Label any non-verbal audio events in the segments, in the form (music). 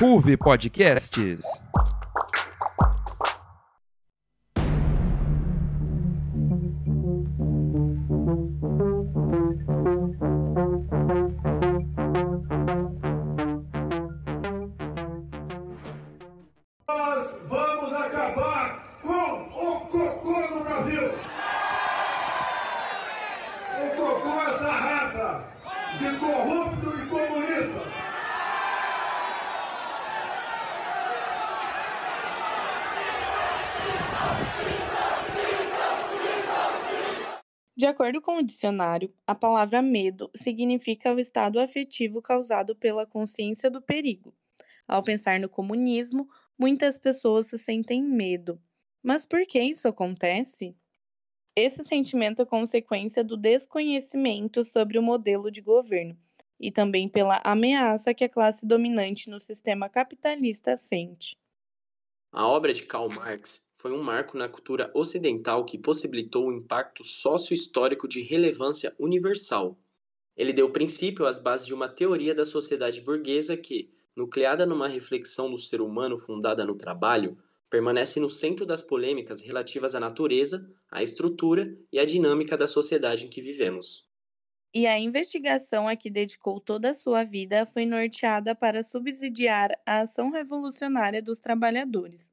Ruve Podcasts. Dicionário, a palavra medo significa o estado afetivo causado pela consciência do perigo. Ao pensar no comunismo, muitas pessoas se sentem medo. Mas por que isso acontece? Esse sentimento é consequência do desconhecimento sobre o modelo de governo e também pela ameaça que a classe dominante no sistema capitalista sente. A obra de Karl Marx foi um marco na cultura ocidental que possibilitou um impacto sócio-histórico de relevância universal. Ele deu princípio às bases de uma teoria da sociedade burguesa que, nucleada numa reflexão do ser humano fundada no trabalho, permanece no centro das polêmicas relativas à natureza, à estrutura e à dinâmica da sociedade em que vivemos. E a investigação a que dedicou toda a sua vida foi norteada para subsidiar a ação revolucionária dos trabalhadores,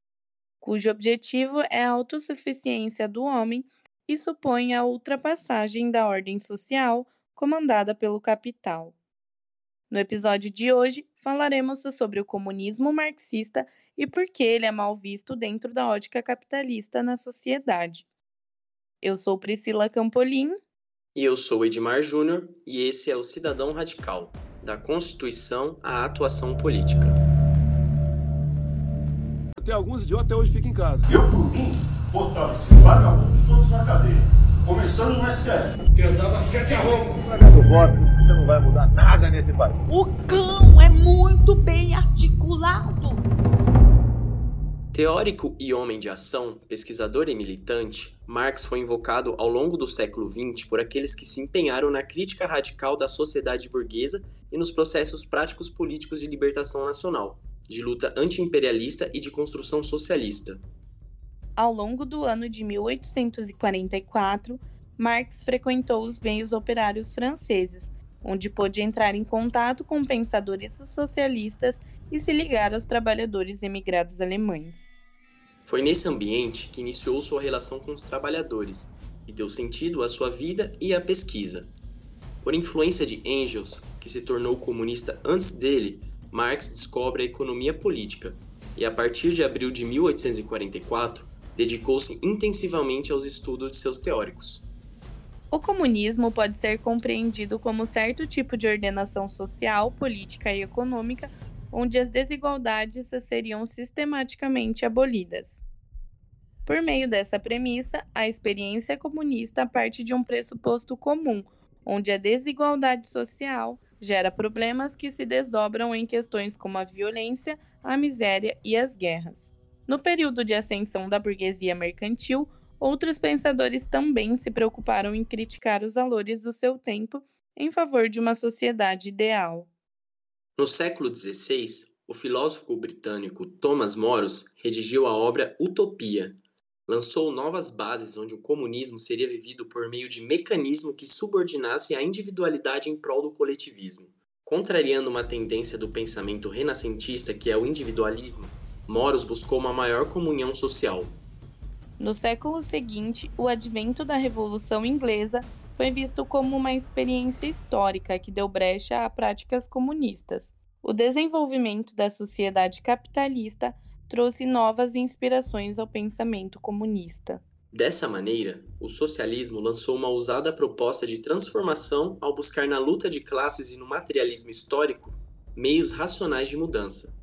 cujo objetivo é a autossuficiência do homem e supõe a ultrapassagem da ordem social comandada pelo capital. No episódio de hoje, falaremos sobre o comunismo marxista e por que ele é mal visto dentro da ótica capitalista na sociedade. Eu sou Priscila Campolim. E eu sou Edmar Júnior, e esse é o Cidadão Radical, da Constituição à Atuação Política. Tem alguns idiotas até hoje ficam em casa. Eu, por mim, botava esses vagabundos todos na cadeia. Começando no STF. Pesava sete arrombos. voto, você não vai mudar nada nesse país. O cão é muito bem articulado. Teórico e homem de ação, pesquisador e militante, Marx foi invocado ao longo do século XX por aqueles que se empenharam na crítica radical da sociedade burguesa e nos processos práticos políticos de libertação nacional, de luta anti-imperialista e de construção socialista. Ao longo do ano de 1844, Marx frequentou os meios operários franceses, onde pôde entrar em contato com pensadores socialistas e se ligar aos trabalhadores emigrados alemães. Foi nesse ambiente que iniciou sua relação com os trabalhadores e deu sentido à sua vida e à pesquisa. Por influência de Engels, que se tornou comunista antes dele, Marx descobre a economia política e, a partir de abril de 1844, dedicou-se intensivamente aos estudos de seus teóricos. O comunismo pode ser compreendido como certo tipo de ordenação social, política e econômica onde as desigualdades seriam sistematicamente abolidas. Por meio dessa premissa, a experiência comunista parte de um pressuposto comum, onde a desigualdade social gera problemas que se desdobram em questões como a violência, a miséria e as guerras. No período de ascensão da burguesia mercantil, outros pensadores também se preocuparam em criticar os valores do seu tempo em favor de uma sociedade ideal. No século XVI, o filósofo britânico Thomas Moros redigiu a obra Utopia. Lançou novas bases onde o comunismo seria vivido por meio de mecanismo que subordinasse a individualidade em prol do coletivismo. Contrariando uma tendência do pensamento renascentista que é o individualismo, Moros buscou uma maior comunhão social. No século seguinte, o advento da Revolução Inglesa foi visto como uma experiência histórica que deu brecha a práticas comunistas. O desenvolvimento da sociedade capitalista trouxe novas inspirações ao pensamento comunista. Dessa maneira, o socialismo lançou uma ousada proposta de transformação ao buscar na luta de classes e no materialismo histórico meios racionais de mudança.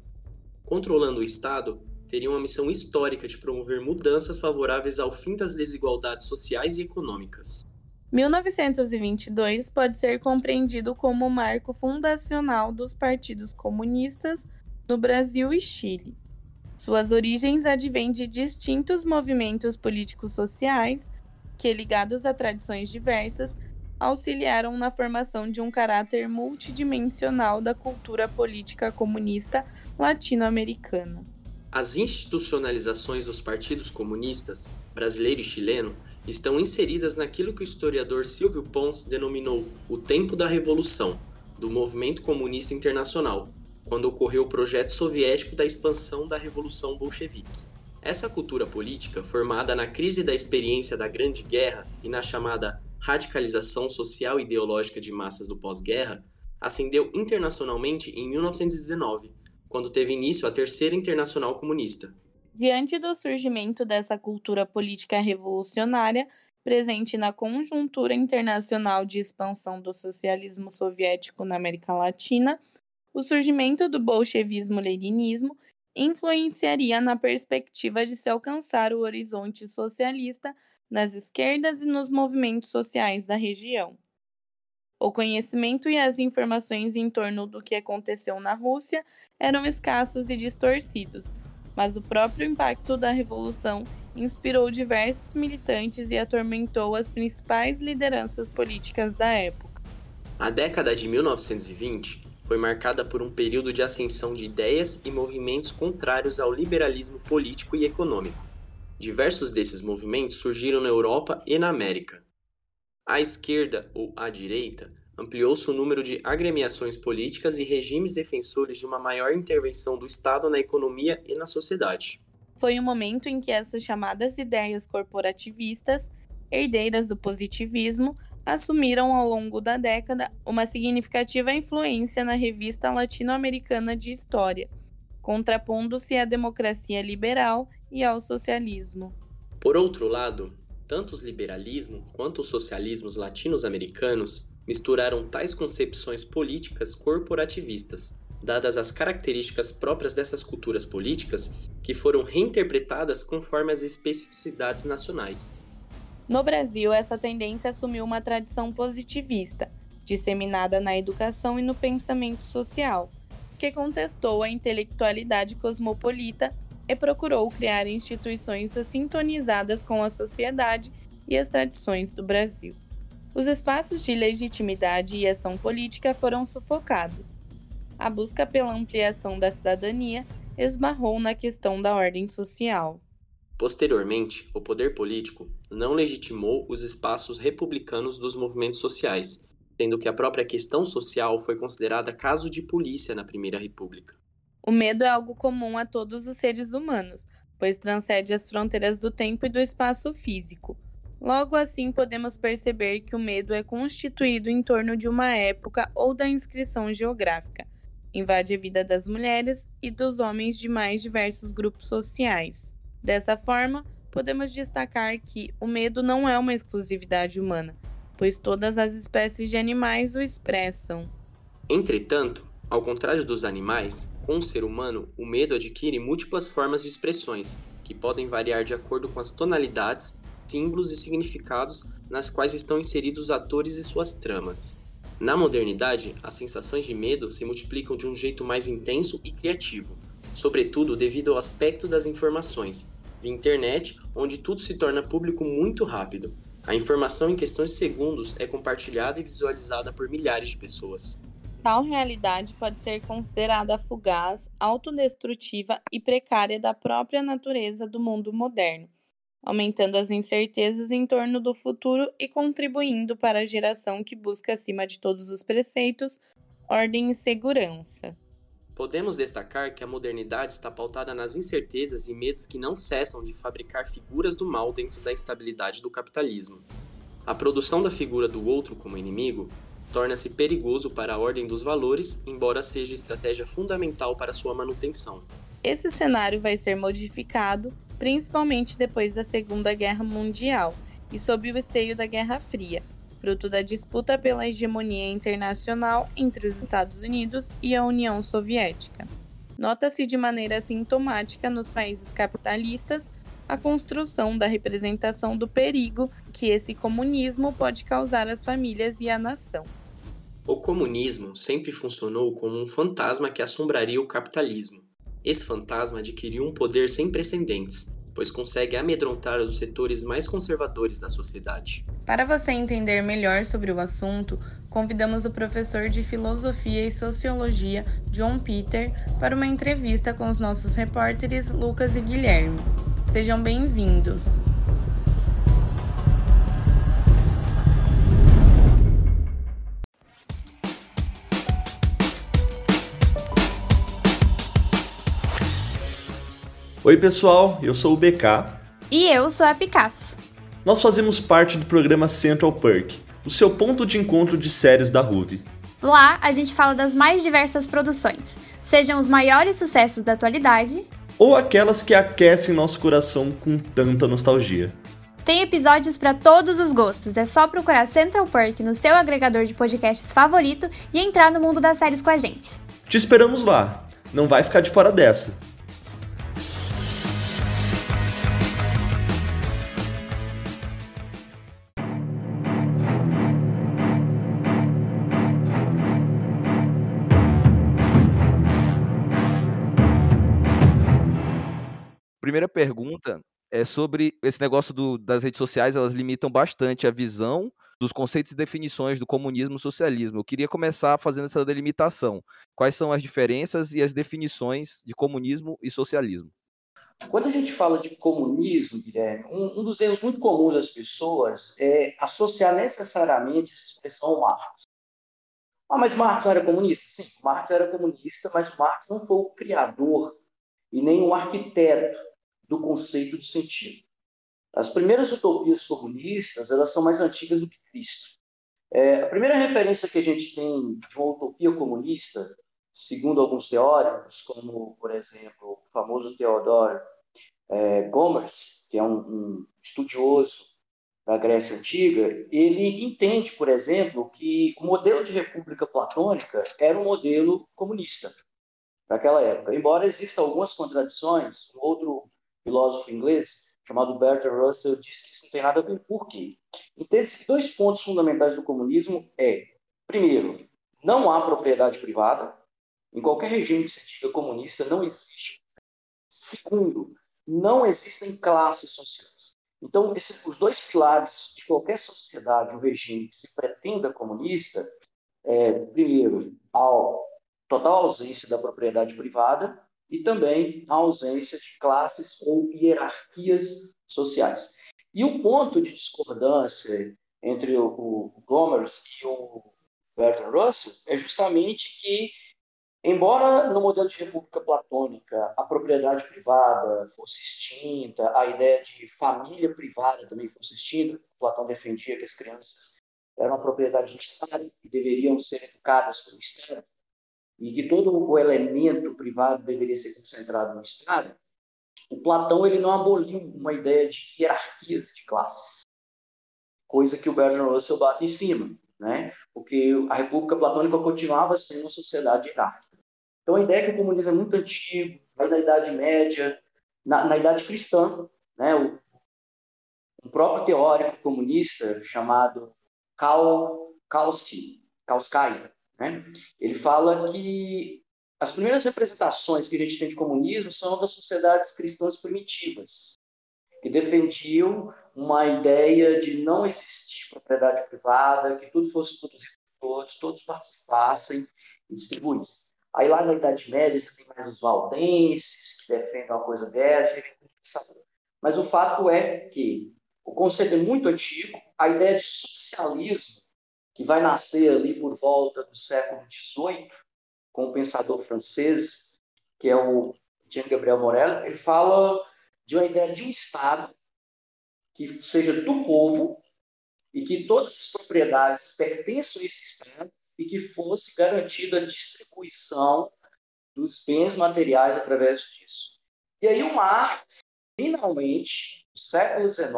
Controlando o Estado, teria uma missão histórica de promover mudanças favoráveis ao fim das desigualdades sociais e econômicas. 1922 pode ser compreendido como o marco fundacional dos partidos comunistas no Brasil e Chile. Suas origens advêm de distintos movimentos políticos sociais que, ligados a tradições diversas, auxiliaram na formação de um caráter multidimensional da cultura política comunista latino-americana. As institucionalizações dos partidos comunistas, brasileiro e chileno, estão inseridas naquilo que o historiador Silvio Pons denominou o tempo da revolução do movimento comunista internacional, quando ocorreu o projeto soviético da expansão da revolução bolchevique. Essa cultura política, formada na crise da experiência da Grande Guerra e na chamada radicalização social e ideológica de massas do pós-guerra, ascendeu internacionalmente em 1919, quando teve início a Terceira Internacional Comunista. Diante do surgimento dessa cultura política revolucionária, presente na conjuntura internacional de expansão do socialismo soviético na América Latina, o surgimento do bolchevismo-leninismo influenciaria na perspectiva de se alcançar o horizonte socialista nas esquerdas e nos movimentos sociais da região. O conhecimento e as informações em torno do que aconteceu na Rússia eram escassos e distorcidos, mas o próprio impacto da revolução inspirou diversos militantes e atormentou as principais lideranças políticas da época. A década de 1920 foi marcada por um período de ascensão de ideias e movimentos contrários ao liberalismo político e econômico. Diversos desses movimentos surgiram na Europa e na América. À esquerda ou à direita, ampliou-se o número de agremiações políticas e regimes defensores de uma maior intervenção do Estado na economia e na sociedade. Foi um momento em que essas chamadas ideias corporativistas, herdeiras do positivismo, assumiram ao longo da década uma significativa influência na revista latino-americana de história, contrapondo-se à democracia liberal e ao socialismo. Por outro lado, tanto os liberalismo quanto os socialismos latino-americanos misturaram tais concepções políticas corporativistas, dadas as características próprias dessas culturas políticas que foram reinterpretadas conforme as especificidades nacionais. No Brasil, essa tendência assumiu uma tradição positivista, disseminada na educação e no pensamento social, que contestou a intelectualidade cosmopolita e procurou criar instituições sintonizadas com a sociedade e as tradições do Brasil. Os espaços de legitimidade e ação política foram sufocados. A busca pela ampliação da cidadania esbarrou na questão da ordem social. Posteriormente, o poder político não legitimou os espaços republicanos dos movimentos sociais, sendo que a própria questão social foi considerada caso de polícia na Primeira República. O medo é algo comum a todos os seres humanos, pois transcende as fronteiras do tempo e do espaço físico. Logo assim, podemos perceber que o medo é constituído em torno de uma época ou da inscrição geográfica. Invade a vida das mulheres e dos homens de mais diversos grupos sociais. Dessa forma, podemos destacar que o medo não é uma exclusividade humana, pois todas as espécies de animais o expressam. Entretanto, ao contrário dos animais, com o ser humano, o medo adquire múltiplas formas de expressões, que podem variar de acordo com as tonalidades, símbolos e significados nas quais estão inseridos os atores e suas tramas. Na modernidade, as sensações de medo se multiplicam de um jeito mais intenso e criativo, sobretudo devido ao aspecto das informações, via internet, onde tudo se torna público muito rápido. A informação em questões de segundos é compartilhada e visualizada por milhares de pessoas. Tal realidade pode ser considerada fugaz, autodestrutiva e precária da própria natureza do mundo moderno, aumentando as incertezas em torno do futuro e contribuindo para a geração que busca, acima de todos os preceitos, ordem e segurança. Podemos destacar que a modernidade está pautada nas incertezas e medos que não cessam de fabricar figuras do mal dentro da instabilidade do capitalismo. A produção da figura do outro como inimigo torna-se perigoso para a ordem dos valores, embora seja estratégia fundamental para sua manutenção. Esse cenário vai ser modificado, principalmente depois da Segunda Guerra Mundial e sob o esteio da Guerra Fria, fruto da disputa pela hegemonia internacional entre os Estados Unidos e a União Soviética. Nota-se de maneira sintomática nos países capitalistas a construção da representação do perigo que esse comunismo pode causar às famílias e à nação. O comunismo sempre funcionou como um fantasma que assombraria o capitalismo. Esse fantasma adquiriu um poder sem precedentes, pois consegue amedrontar os setores mais conservadores da sociedade. Para você entender melhor sobre o assunto, convidamos o professor de Filosofia e Sociologia, John Peter, para uma entrevista com os nossos repórteres Lucas e Guilherme. Sejam bem-vindos. Oi, pessoal, eu sou o BK. E eu sou a Picasso. Nós fazemos parte do programa Central Perk, o seu ponto de encontro de séries da RUV. Lá, a gente fala das mais diversas produções, sejam os maiores sucessos da atualidade ou aquelas que aquecem nosso coração com tanta nostalgia. Tem episódios para todos os gostos, é só procurar Central Perk no seu agregador de podcasts favorito e entrar no mundo das séries com a gente. Te esperamos lá, não vai ficar de fora dessa. Primeira pergunta é sobre esse negócio do, das redes sociais, elas limitam bastante a visão dos conceitos e definições do comunismo e socialismo. Eu queria começar fazendo essa delimitação. Quais são as diferenças e as definições de comunismo e socialismo? Quando a gente fala de comunismo, Guilherme, um, um dos erros muito comuns das pessoas é associar necessariamente essa expressão ao Marx. Ah, mas Marx não era comunista? Sim, Marx era comunista, mas Marx não foi o criador e nem o arquiteto do conceito de sentido. As primeiras utopias comunistas elas são mais antigas do que Cristo. É, a primeira referência que a gente tem de uma utopia comunista, segundo alguns teóricos, como, por exemplo, o famoso Theodor é, Gomers, que é um, um estudioso da Grécia Antiga, ele entende, por exemplo, que o modelo de república platônica era um modelo comunista naquela época. Embora existam algumas contradições, um outro filósofo inglês chamado Bertrand Russell diz que isso não tem nada a ver. Por quê? Entende-se que dois pontos fundamentais do comunismo é, primeiro, não há propriedade privada. Em qualquer regime que se diga comunista, não existe. Segundo, não existem classes sociais. Então, esses, os dois pilares de qualquer sociedade ou regime que se pretenda comunista é, primeiro, a total ausência da propriedade privada e também a ausência de classes ou hierarquias sociais. E o ponto de discordância entre o, o Gomers e o Bertrand Russell é justamente que, embora no modelo de república platônica a propriedade privada fosse extinta, a ideia de família privada também fosse extinta, Platão defendia que as crianças eram a propriedade do Estado e deveriam ser educadas pelo Estado, e que todo o elemento privado deveria ser concentrado no Estado, o Platão ele não aboliu uma ideia de hierarquias de classes, coisa que o Bertrand Russell bate em cima, né? porque a República Platônica continuava sendo uma sociedade hierárquica. Então a ideia é que o comunismo é muito antigo, vai da Idade Média, na, na Idade Cristã, né? o, um próprio teórico comunista chamado Karl Kautsky, né? Ele fala que as primeiras representações que a gente tem de comunismo são das sociedades cristãs primitivas, que defendiam uma ideia de não existir propriedade privada, que tudo fosse produzido por todos, todos participassem e distribuíssem. Aí lá na Idade Média você tem mais os valdenses, que defendem uma coisa dessa, mas o fato é que o conceito é muito antigo, a ideia de socialismo que vai nascer ali por volta do século XVIII, com o pensador francês, que é o Jean Gabriel Morel, ele fala de uma ideia de um Estado que seja do povo e que todas as propriedades pertençam a esse Estado e que fosse garantida a distribuição dos bens materiais através disso. E aí o Marx, finalmente, no século XIX,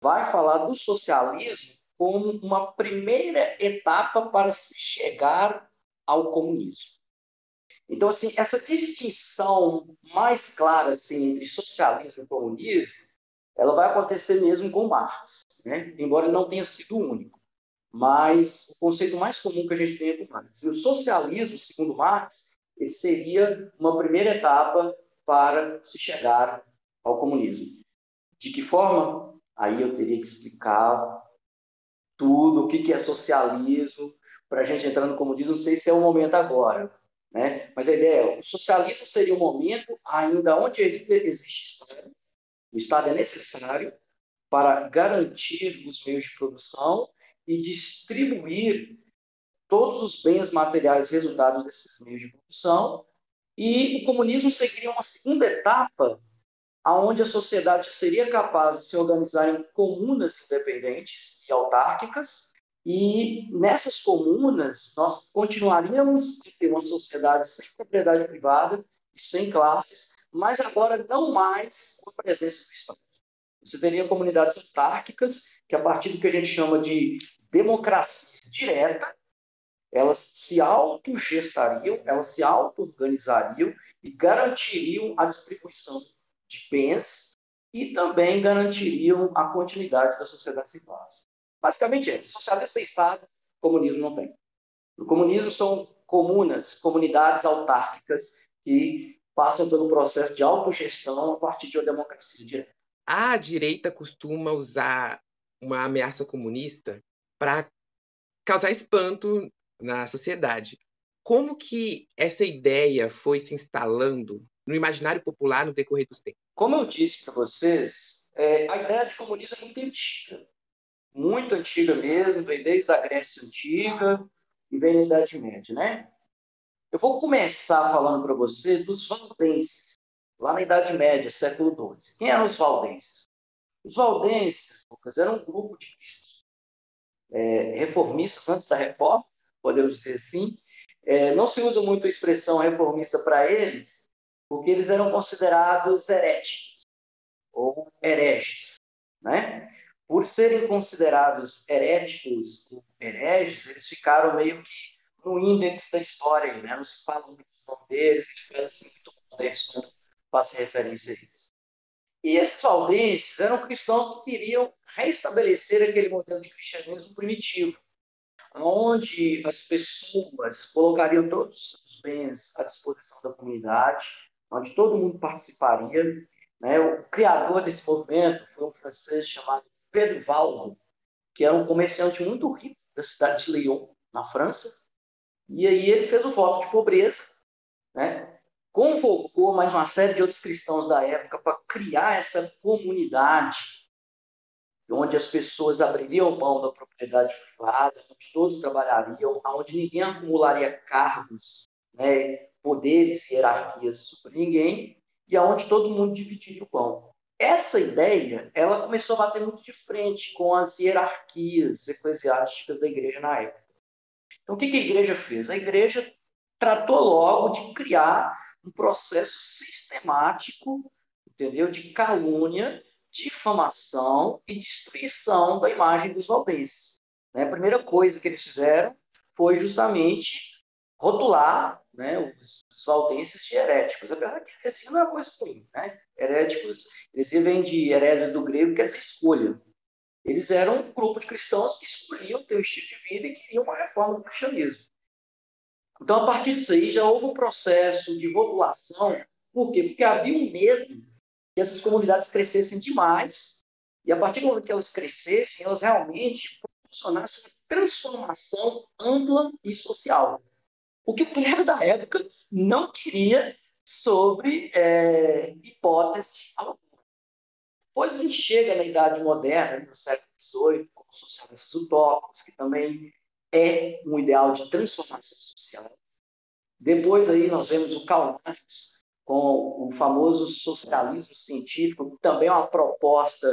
vai falar do socialismo como uma primeira etapa para se chegar ao comunismo. Então, assim, essa distinção mais clara assim, entre socialismo e comunismo, ela vai acontecer mesmo com Marx, né? embora não tenha sido único. Mas o conceito mais comum que a gente tem é com Marx. E o socialismo, segundo Marx, ele seria uma primeira etapa para se chegar ao comunismo. De que forma? Aí eu teria que explicar tudo, o que é socialismo, para a gente entrar no comunismo, não sei se é o momento agora. Né? Mas a ideia é, o socialismo seria um momento ainda onde existe Estado, o Estado é necessário para garantir os meios de produção e distribuir todos os bens materiais resultados desses meios de produção. E o comunismo seguiria uma segunda etapa, aonde a sociedade seria capaz de se organizar em comunas independentes e autárquicas, e nessas comunas nós continuaríamos a ter uma sociedade sem propriedade privada e sem classes, mas agora não mais com a presença do Estado. Você teria comunidades autárquicas, que a partir do que a gente chama de democracia direta, elas se autogestariam, elas se auto-organizariam e garantiriam a distribuição de bens e também garantiriam a continuidade da sociedade sem classe. Basicamente é, socialismo tem Estado, comunismo não tem. O comunismo são comunas, comunidades autárquicas que passam pelo processo de autogestão a partir de uma democracia direta. A direita costuma usar uma ameaça comunista para causar espanto na sociedade. Como que essa ideia foi se instalando no imaginário popular no decorrer dos tempos? Como eu disse para vocês, é, a ideia de comunismo é muito antiga. Muito antiga mesmo, vem desde a Grécia Antiga e vem na Idade Média, né? Eu vou começar falando para você dos valdenses, lá na Idade Média, século XII. Quem eram os valdenses? Os valdenses, Lucas, eram um grupo de é, reformistas antes da reforma, podemos dizer assim. É, não se usa muito a expressão reformista para eles, porque eles eram considerados heréticos ou hereges, né? Por serem considerados heréticos ou hereges, eles ficaram meio que no índex da história, né? Não se fala muito do nome deles, a gente assim muito contexto quando faça referência a eles. E esses valdenses eram cristãos que queriam restabelecer aquele modelo de cristianismo primitivo, onde as pessoas colocariam todos os bens à disposição da comunidade, onde todo mundo participaria. Né? O criador desse movimento foi um francês chamado Pedro Valdo, que era um comerciante muito rico da cidade de Lyon, na França. E aí ele fez o voto de pobreza, né? convocou mais uma série de outros cristãos da época para criar essa comunidade onde as pessoas abririam mão da propriedade privada, onde todos trabalhariam, onde ninguém acumularia cargos, né, poderes hierarquias sobre ninguém, e aonde todo mundo dividiria o pão. Essa ideia, ela começou a bater muito de frente com as hierarquias eclesiásticas da igreja na época. Então, o que a igreja fez? A igreja tratou logo de criar um processo sistemático, entendeu, de calúnia difamação e destruição da imagem dos valdenses. Né? A primeira coisa que eles fizeram foi justamente rotular né, os, os valdenses de heréticos. Apesar que heresia não é uma coisa ruim. Né? Heréticos, heresia vem de hereses do grego, quer dizer escolha. Eles eram um grupo de cristãos que escolhiam ter um estilo de vida e queriam uma reforma do cristianismo. Então, a partir disso aí, já houve um processo de rotulação. Por quê? Porque havia um medo que essas comunidades crescessem demais e a partir do momento que elas crescessem, elas realmente proporcionassem uma transformação ampla e social. O que o clero da época não queria sobre é, hipótese alguma. Depois a gente chega na Idade Moderna, no século XVIII, com os socialistas utópicos, que também é um ideal de transformação social. Depois aí nós vemos o Karl Marx, com o famoso socialismo científico, que também é uma proposta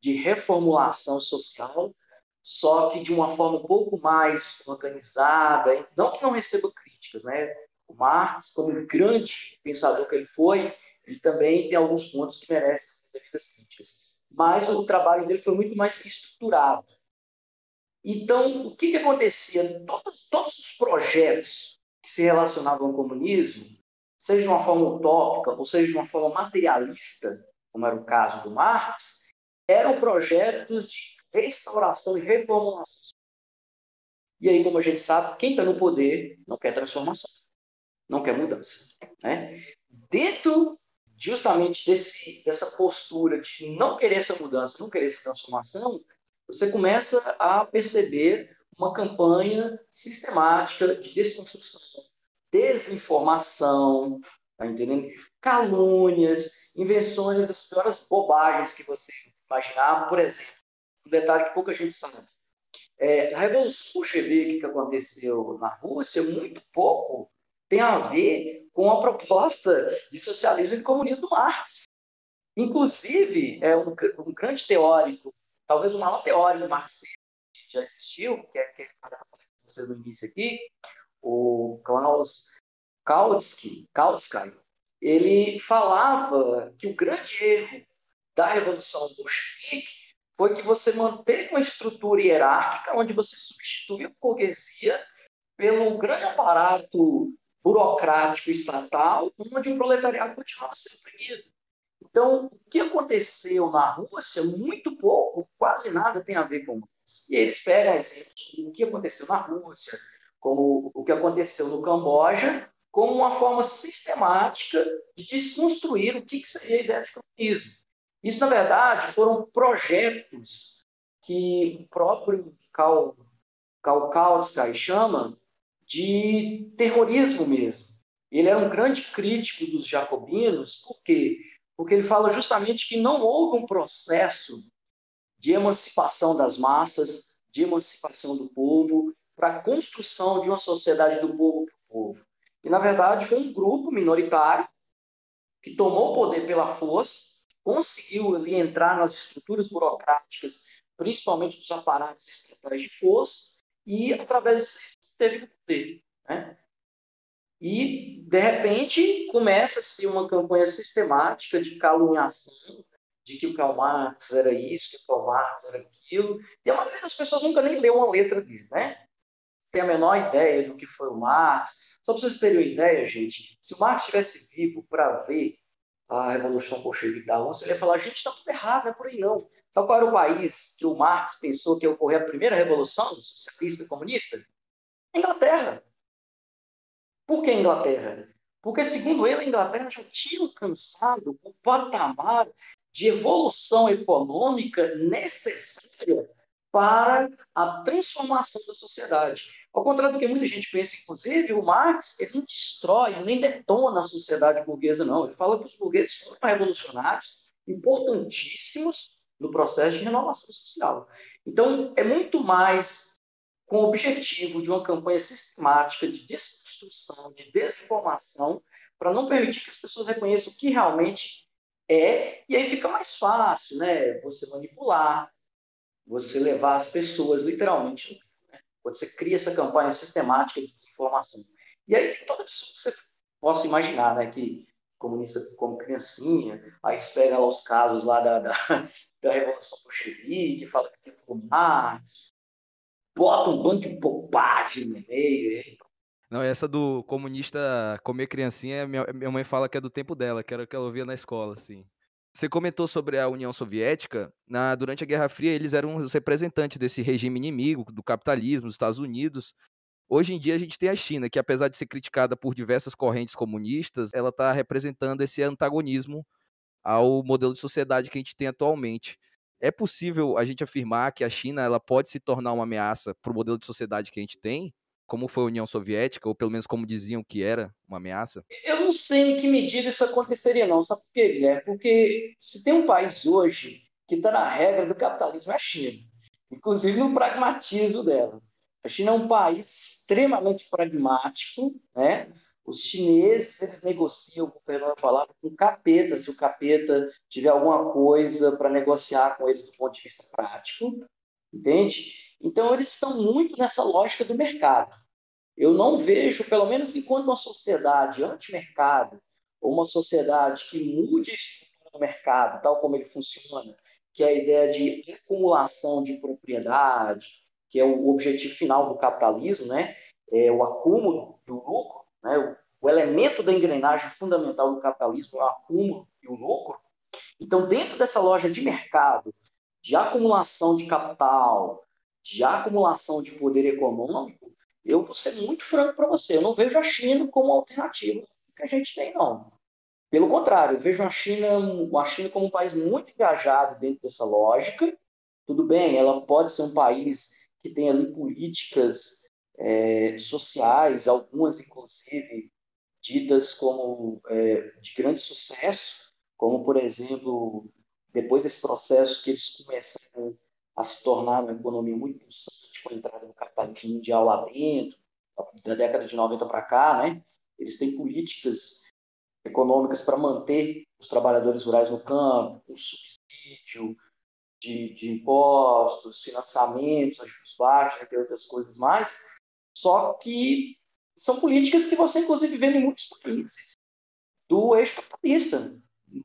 de reformulação social, só que de uma forma um pouco mais organizada, não que não receba críticas, né? O Marx, como grande pensador que ele foi, ele também tem alguns pontos que merecem devidas críticas. Mas o trabalho dele foi muito mais estruturado. Então, o que, que acontecia? Todos, todos os projetos que se relacionavam ao comunismo, seja de uma forma utópica ou seja de uma forma materialista, como era o caso do Marx, eram projetos de restauração e reformulação. E aí, como a gente sabe, quem está no poder não quer transformação, não quer mudança. Né? Dentro justamente desse, dessa postura de não querer essa mudança, não querer essa transformação, você começa a perceber uma campanha sistemática de desconstrução, desinformação, tá entendendo? calúnias, invenções das piores bobagens que você imaginar. Por exemplo, um detalhe que pouca gente sabe. É, a Revolução Bolchevique que aconteceu na Rússia, muito pouco tem a ver com a proposta de socialismo e comunismo do Marx. Inclusive, é um, um grande teórico, talvez o maior teórico marxista que já existiu, que é aquele cara que você no início aqui, o Klaus Kautsky, Kautsky, ele falava que o grande erro da Revolução Bolchevique foi que você manteve uma estrutura hierárquica onde você substituiu a burguesia pelo grande aparato burocrático estatal, onde o proletariado continuava sendo oprimido. Então, o que aconteceu na Rússia, muito pouco, quase nada tem a ver com isso. E eles pegam exemplos do que aconteceu na Rússia, como o que aconteceu no Camboja, como uma forma sistemática de desconstruir o que seria a ideia de comunismo. Isso, na verdade, foram projetos que o próprio Karl, Kautsky chama de terrorismo mesmo. Ele era um grande crítico dos jacobinos, por quê? Porque ele fala justamente que não houve um processo de emancipação das massas, de emancipação do povo, para a construção de uma sociedade do povo para o povo. E, na verdade, foi um grupo minoritário que tomou o poder pela força, conseguiu ali entrar nas estruturas burocráticas, principalmente dos aparatos estatais de força, e, através disso, teve o poder. Né? E, de repente, começa-se uma campanha sistemática de caluniação, de que o Karl Marx era isso, que o Karl Marx era aquilo, e a maioria das pessoas nunca nem leu uma letra dele, né? Tem a menor ideia do que foi o Marx, só para vocês terem uma ideia, gente, se o Marx estivesse vivo para ver a Revolução Bolchevique da Rússia, ele ia falar, gente, está tudo errado, não é por aí não. Sabe qual era o país que o Marx pensou que ia ocorrer a primeira revolução socialista comunista? A Inglaterra. Por que a Inglaterra? Porque, segundo ele, a Inglaterra já tinha alcançado o patamar de evolução econômica necessária para a transformação da sociedade. Ao contrário do que muita gente pensa, inclusive, o Marx ele não destrói, nem detona a sociedade burguesa, não. Ele fala que os burgueses foram revolucionários, importantíssimos no processo de renovação social. Então, é muito mais com o objetivo de uma campanha sistemática de desconstrução, de desinformação, para não permitir que as pessoas reconheçam o que realmente é, e aí fica mais fácil, né? Você manipular, você levar as pessoas literalmente quando você cria essa campanha sistemática de desinformação. E aí tem toda pessoa que você possa imaginar, né, que comunista como criancinha, aí pega lá os casos lá da, da, (laughs) da Revolução Bolchevique, fala que tem Marx, bota um bando de bobagem no meio. Não, essa do comunista comer criancinha, minha, minha mãe fala que é do tempo dela, que era o que ela ouvia na escola, assim. Você comentou sobre a União Soviética. Na, durante a Guerra Fria, eles eram os representantes desse regime inimigo do capitalismo, dos Estados Unidos. Hoje em dia, a gente tem a China, que apesar de ser criticada por diversas correntes comunistas, ela está representando esse antagonismo ao modelo de sociedade que a gente tem atualmente. É possível a gente afirmar que a China ela pode se tornar uma ameaça para o modelo de sociedade que a gente tem? Como foi a União Soviética, ou pelo menos como diziam que era uma ameaça? Eu não sei em que medida isso aconteceria, não. Sabe por quê, Guilherme? Porque se tem um país hoje que está na regra do capitalismo, é a China. Inclusive no pragmatismo dela. A China é um país extremamente pragmático, né? Os chineses, eles negociam, com perdão a palavra, com o capeta, se o capeta tiver alguma coisa para negociar com eles do ponto de vista prático, entende? Então, eles estão muito nessa lógica do mercado. Eu não vejo, pelo menos enquanto uma sociedade anti-mercado, ou uma sociedade que mude a estrutura do mercado, tal como ele funciona, que é a ideia de acumulação de propriedade, que é o objetivo final do capitalismo, né? é o acúmulo do lucro, né? o, elemento da engrenagem fundamental do capitalismo é o acúmulo e o lucro. Então, dentro dessa loja de mercado, de acumulação de capital, de acumulação de poder econômico, eu vou ser muito franco para você, eu não vejo a China como alternativa que a gente tem, não. Pelo contrário, eu vejo a China, a China como um país muito engajado dentro dessa lógica. Tudo bem, ela pode ser um país que tem ali políticas é, sociais, algumas inclusive ditas como é, de grande sucesso, como por exemplo, depois desse processo que eles começaram a se tornar uma economia muito pulsante com a entrada do capitalismo mundial lá dentro, da década de 90 para cá, né? Eles têm políticas econômicas para manter os trabalhadores rurais no campo, com subsídio de, de impostos, financiamentos, ajustes baixos, entre outras coisas mais. Só que são políticas que você, inclusive, vê em muitos países do eixo capitalista,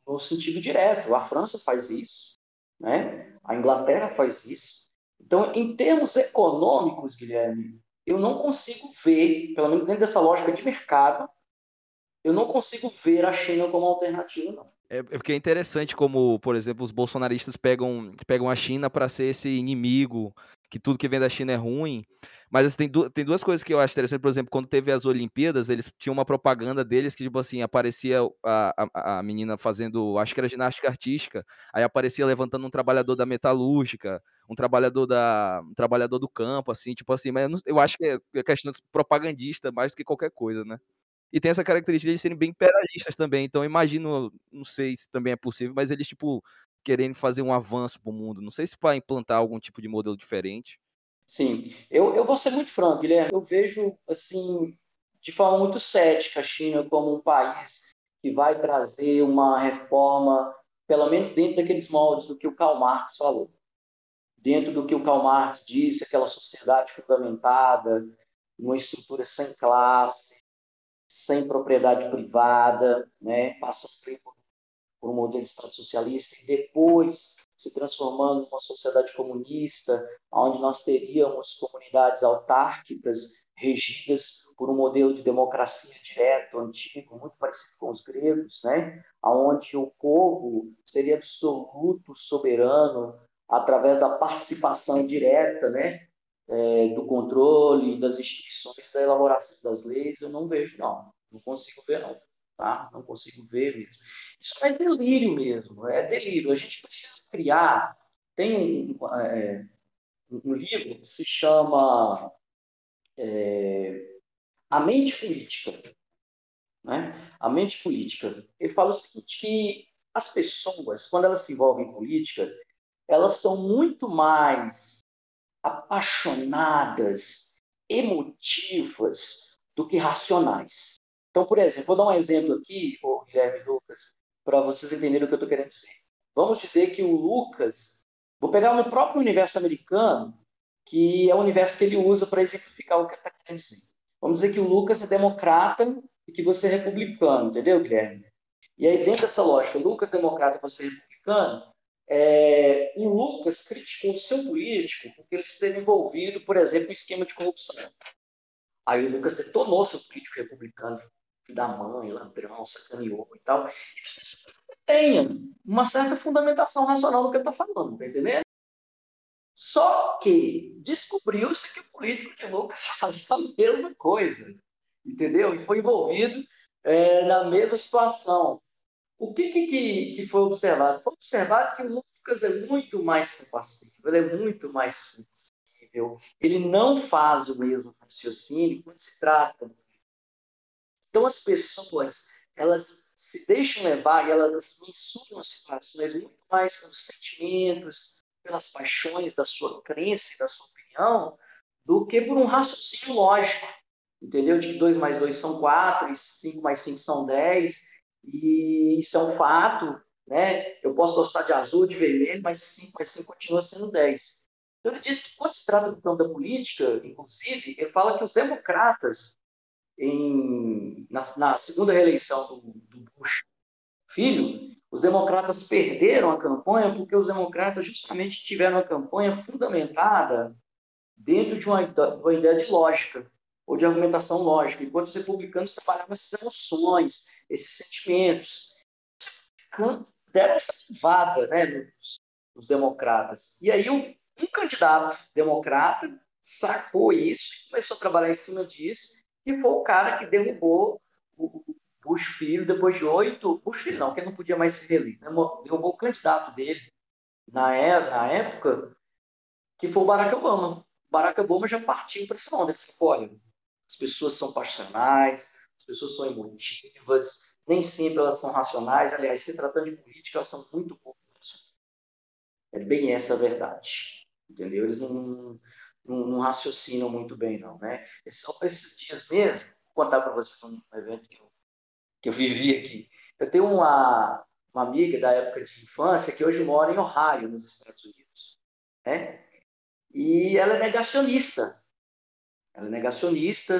no sentido direto. A França faz isso, né? a Inglaterra faz isso. Então, em termos econômicos, Guilherme, eu não consigo ver, pelo menos dentro dessa lógica de mercado, eu não consigo ver a China como alternativa, não. É, é porque é interessante como, por exemplo, os bolsonaristas pegam, pegam a China para ser esse inimigo, que tudo que vem da China é ruim. Mas assim, tem, du tem duas coisas que eu acho interessante. Por exemplo, quando teve as Olimpíadas, eles tinham uma propaganda deles que, tipo assim, aparecia a, a, a menina fazendo, acho que era ginástica artística, aí aparecia levantando um trabalhador da metalúrgica, um trabalhador da um trabalhador do campo, assim, tipo assim, mas eu, não, eu acho que é, é questão propagandista mais do que qualquer coisa, né? E tem essa característica de serem bem imperialistas também. Então, imagino, não sei se também é possível, mas eles, tipo, querendo fazer um avanço para o mundo. Não sei se para implantar algum tipo de modelo diferente. Sim, eu, eu vou ser muito franco, Guilherme. Eu vejo, assim, de forma muito cética a China como um país que vai trazer uma reforma, pelo menos dentro daqueles moldes do que o Karl Marx falou. Dentro do que o Karl Marx disse, aquela sociedade fundamentada, uma estrutura sem classe, sem propriedade privada, né, passando por, por um modelo de Estado socialista e depois se transformando numa sociedade comunista, onde nós teríamos comunidades autárquicas regidas por um modelo de democracia direto, antigo, muito parecido com os gregos, né? onde o povo seria absoluto soberano através da participação direta né? é, do controle das instituições, da elaboração das leis, eu não vejo, não. Não consigo ver, não. Tá? Não consigo ver mesmo. Isso é delírio mesmo, é delírio. A gente precisa criar. Tem um, é, um livro que se chama é, A Mente Política. Né? A Mente Política. Ele fala o seguinte, que as pessoas, quando elas se envolvem em política, elas são muito mais apaixonadas, emotivas do que racionais. Então, por exemplo, vou dar um exemplo aqui, o Guilherme Lucas, para vocês entenderem o que eu estou querendo dizer. Vamos dizer que o Lucas, vou pegar no próprio universo americano, que é o universo que ele usa para exemplificar o que está querendo dizer. Vamos dizer que o Lucas é democrata e que você é republicano, entendeu, Guilherme? E aí, dentro dessa lógica, Lucas democrata e você é republicano, é, o Lucas criticou o seu político porque ele esteve envolvido, por exemplo, em esquema de corrupção. Aí o Lucas detonou seu político republicano, da mãe, ladrão, sacaneou e tal. Tenha uma certa fundamentação racional no que ele está falando, tá entendendo? Só que descobriu-se que o político de Lucas (laughs) faz a mesma coisa, entendeu? E foi envolvido é, na mesma situação. O que, que, que foi observado? Foi observado que o Lucas é muito mais compassivo, ele é muito mais flexível, ele não faz o mesmo raciocínio quando se trata. Então, as pessoas, elas se deixam levar e elas mensuram as situações muito mais pelos sentimentos, pelas paixões da sua crença e da sua opinião, do que por um raciocínio lógico, entendeu? De que 2 mais 2 são 4 e 5 mais 5 são 10 e isso é um fato, né? Eu posso gostar de azul, de vermelho, mas 5 mais 5 continua sendo 10. Então ele diz que quando se trata do plano da política, inclusive, ele fala que os democratas, em, na, na segunda reeleição do, do Bush filho, os democratas perderam a campanha porque os democratas justamente tiveram a campanha fundamentada dentro de uma, de uma ideia de lógica ou de argumentação lógica, enquanto os republicanos trabalhavam essas emoções, esses sentimentos. Deram levada né, nos, nos, democratas. E aí um, um candidato democrata sacou isso e começou a trabalhar em cima disso, e foi o cara que derrubou o Bush filho, depois de oito, Bush filho não, que não podia mais ser reeleito, né? derrubou o candidato dele na, é, na época, que foi o Barack Obama. O Barack Obama já partiu para esse onda, olha, as pessoas são passionais, as pessoas são emotivas, nem sempre elas são racionais, aliás, se tratando de política, elas são muito pouco É bem essa a verdade, entendeu? Eles não, não, não raciocinam muito bem, não, né? Esses, esses dias mesmo, vou contar para vocês um evento que eu, que eu vivi aqui. Eu tenho uma, uma amiga da época de infância que hoje mora em Ohio, nos Estados Unidos, né? E ela é negacionista. Ela é negacionista.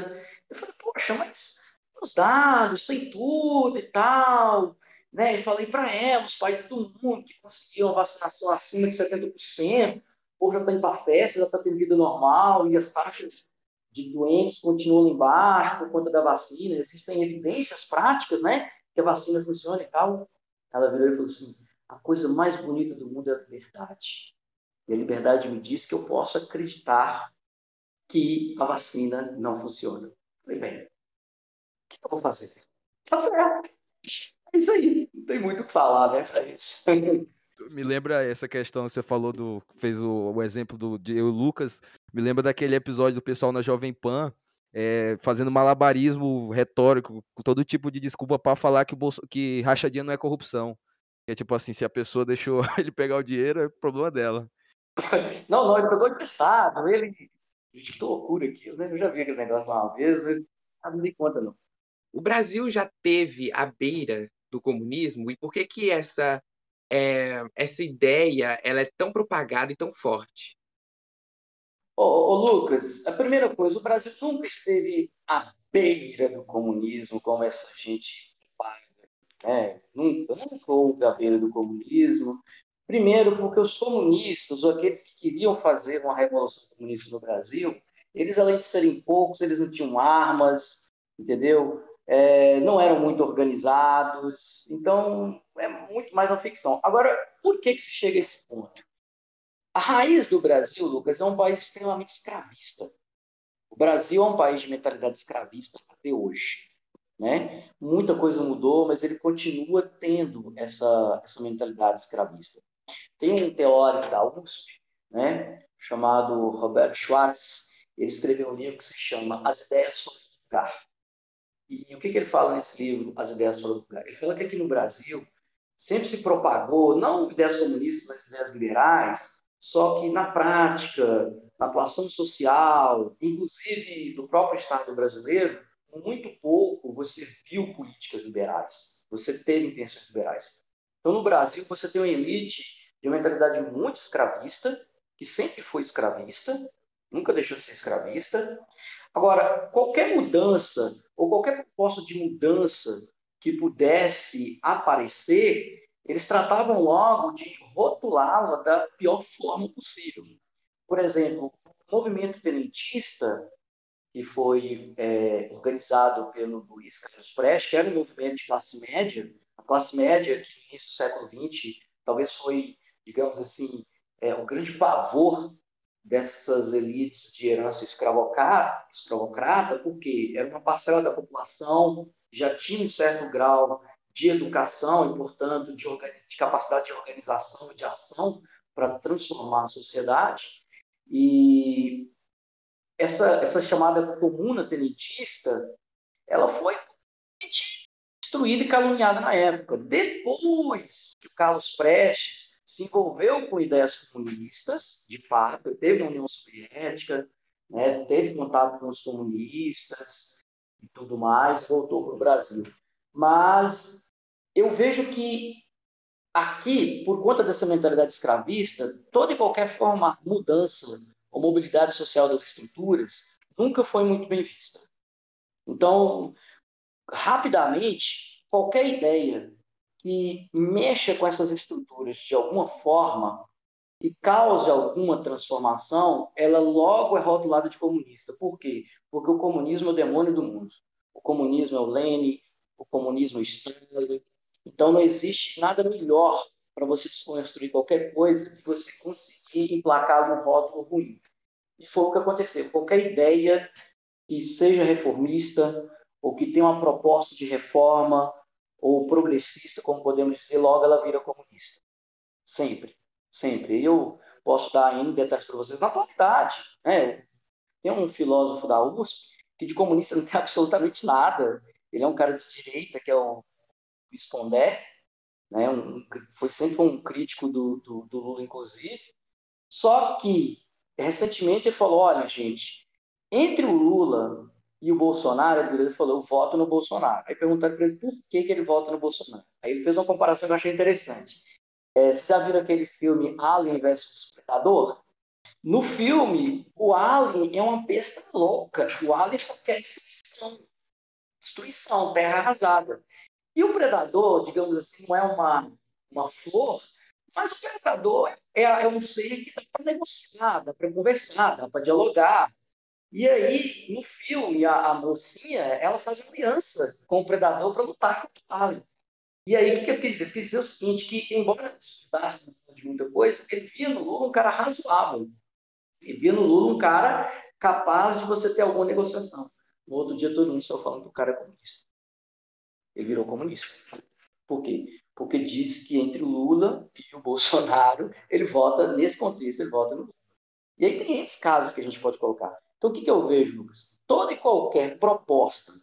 Eu falei, poxa, mas os dados, tem tudo e tal. Né? E falei para ela, os países do mundo que conseguiam vacinação acima de 70%, ou já está indo para festa, já está tendo vida normal, e as taxas de doentes continuam embaixo por conta da vacina, existem evidências práticas, né, que a vacina funciona e tal. Ela virou e falou assim, a coisa mais bonita do mundo é a liberdade. E a liberdade me diz que eu posso acreditar que a vacina não funciona. Falei, bem, o que eu vou fazer? Tá certo. É isso aí. Não tem muito o que falar, né, pra isso. (laughs) Me lembra essa questão que você falou do. fez o, o exemplo do de eu, Lucas. Me lembra daquele episódio do pessoal na Jovem Pan. É, fazendo malabarismo retórico, com todo tipo de desculpa para falar que, Bolso, que rachadinha não é corrupção. É tipo assim, se a pessoa deixou (laughs) ele pegar o dinheiro, é problema dela. (laughs) Não, não, ele pegou emprestado, ele. Que loucura aquilo, né? Eu já vi aquele negócio lá uma vez, mas não me dei conta, não. O Brasil já teve à beira do comunismo, e por que que essa é, essa ideia ela é tão propagada e tão forte? Ô, ô, Lucas, a primeira coisa, o Brasil nunca esteve à beira do comunismo, como essa gente fala. Né? Nunca, nunca houve à beira do comunismo. Primeiro, porque os comunistas, ou aqueles que queriam fazer uma revolução comunista no Brasil, eles, além de serem poucos, eles não tinham armas, entendeu? É, não eram muito organizados. Então, é muito mais uma ficção. Agora, por que, que se chega a esse ponto? A raiz do Brasil, Lucas, é um país extremamente escravista. O Brasil é um país de mentalidade escravista até hoje. Né? Muita coisa mudou, mas ele continua tendo essa, essa mentalidade escravista. Tem um teórico da USP, né, chamado Roberto Schwartz, ele escreveu um livro que se chama As Ideias sobre o Lugar. E o que, que ele fala nesse livro, As Ideias Fora do Lugar? Ele fala que aqui no Brasil sempre se propagou, não ideias comunistas, mas ideias liberais, só que na prática, na atuação social, inclusive do próprio Estado brasileiro, muito pouco você viu políticas liberais, você teve intenções liberais. Então, no Brasil, você tem uma elite de uma mentalidade muito escravista, que sempre foi escravista, nunca deixou de ser escravista. Agora, qualquer mudança ou qualquer proposta de mudança que pudesse aparecer, eles tratavam logo de rotulá-la da pior forma possível. Por exemplo, o movimento tenentista, que foi é, organizado pelo Luiz Carlos Prestes, que era um movimento de classe média, a classe média que no início do século XX talvez foi, digamos assim, é, um grande pavor dessas elites de herança escravocrata, porque era uma parcela da população já tinha um certo grau de educação e, portanto, de, de capacidade de organização e de ação para transformar a sociedade. E essa, essa chamada comuna tenentista, ela foi destruída e caluniada na época. Depois que o Carlos Prestes se envolveu com ideias comunistas, de fato, teve na União Soviética, né, teve contato com os comunistas e tudo mais, voltou para o Brasil. Mas eu vejo que aqui, por conta dessa mentalidade escravista, toda e qualquer forma mudança ou mobilidade social das estruturas nunca foi muito bem vista. Então, rapidamente, qualquer ideia que mexa com essas estruturas de alguma forma e cause alguma transformação, ela logo é rotulada de comunista. Por quê? Porque o comunismo é o demônio do mundo. O comunismo é o Lenin, o comunismo é o Stalin. Então não existe nada melhor para você desconstruir qualquer coisa que você conseguir emplacar num rótulo ruim. E foi o que aconteceu. Qualquer ideia que seja reformista, ou que tem uma proposta de reforma, ou progressista, como podemos dizer, logo ela vira comunista. Sempre, sempre. Eu posso dar ainda detalhes para vocês na atualidade. Né? Tem um filósofo da USP que de comunista não tem (laughs) absolutamente nada. Ele é um cara de direita, que é o Vispondé, né? Um, foi sempre um crítico do, do, do Lula, inclusive. Só que, recentemente, ele falou: olha, gente, entre o Lula e o Bolsonaro, ele falou: eu voto no Bolsonaro. Aí perguntaram para ele por que, que ele vota no Bolsonaro. Aí ele fez uma comparação que eu achei interessante. É, vocês já viram aquele filme Alien vs Predador? No filme, o Alien é uma besta louca. O Alien só quer destruição. Destruição, terra arrasada. E o predador, digamos assim, não é uma, uma flor, mas o predador é, é um ser que dá para negociar, dá para conversar, dá para dialogar. E aí, no filme, a, a, mocinha, ela faz uma aliança com o predador para lutar contra o alien. E aí, o que, que ele quis dizer? Ele quis dizer o seguinte, que embora estudasse de muita coisa, ele via no Lula um cara razoável. Ele via no Lula um cara capaz de você ter alguma negociação. No outro dia, todo mundo só falando que o cara é comunista ele virou comunista. Por quê? Porque disse que entre o Lula e o Bolsonaro, ele vota, nesse contexto, ele vota no Lula. E aí tem esses casos que a gente pode colocar. Então, o que, que eu vejo, Lucas? Toda e qualquer proposta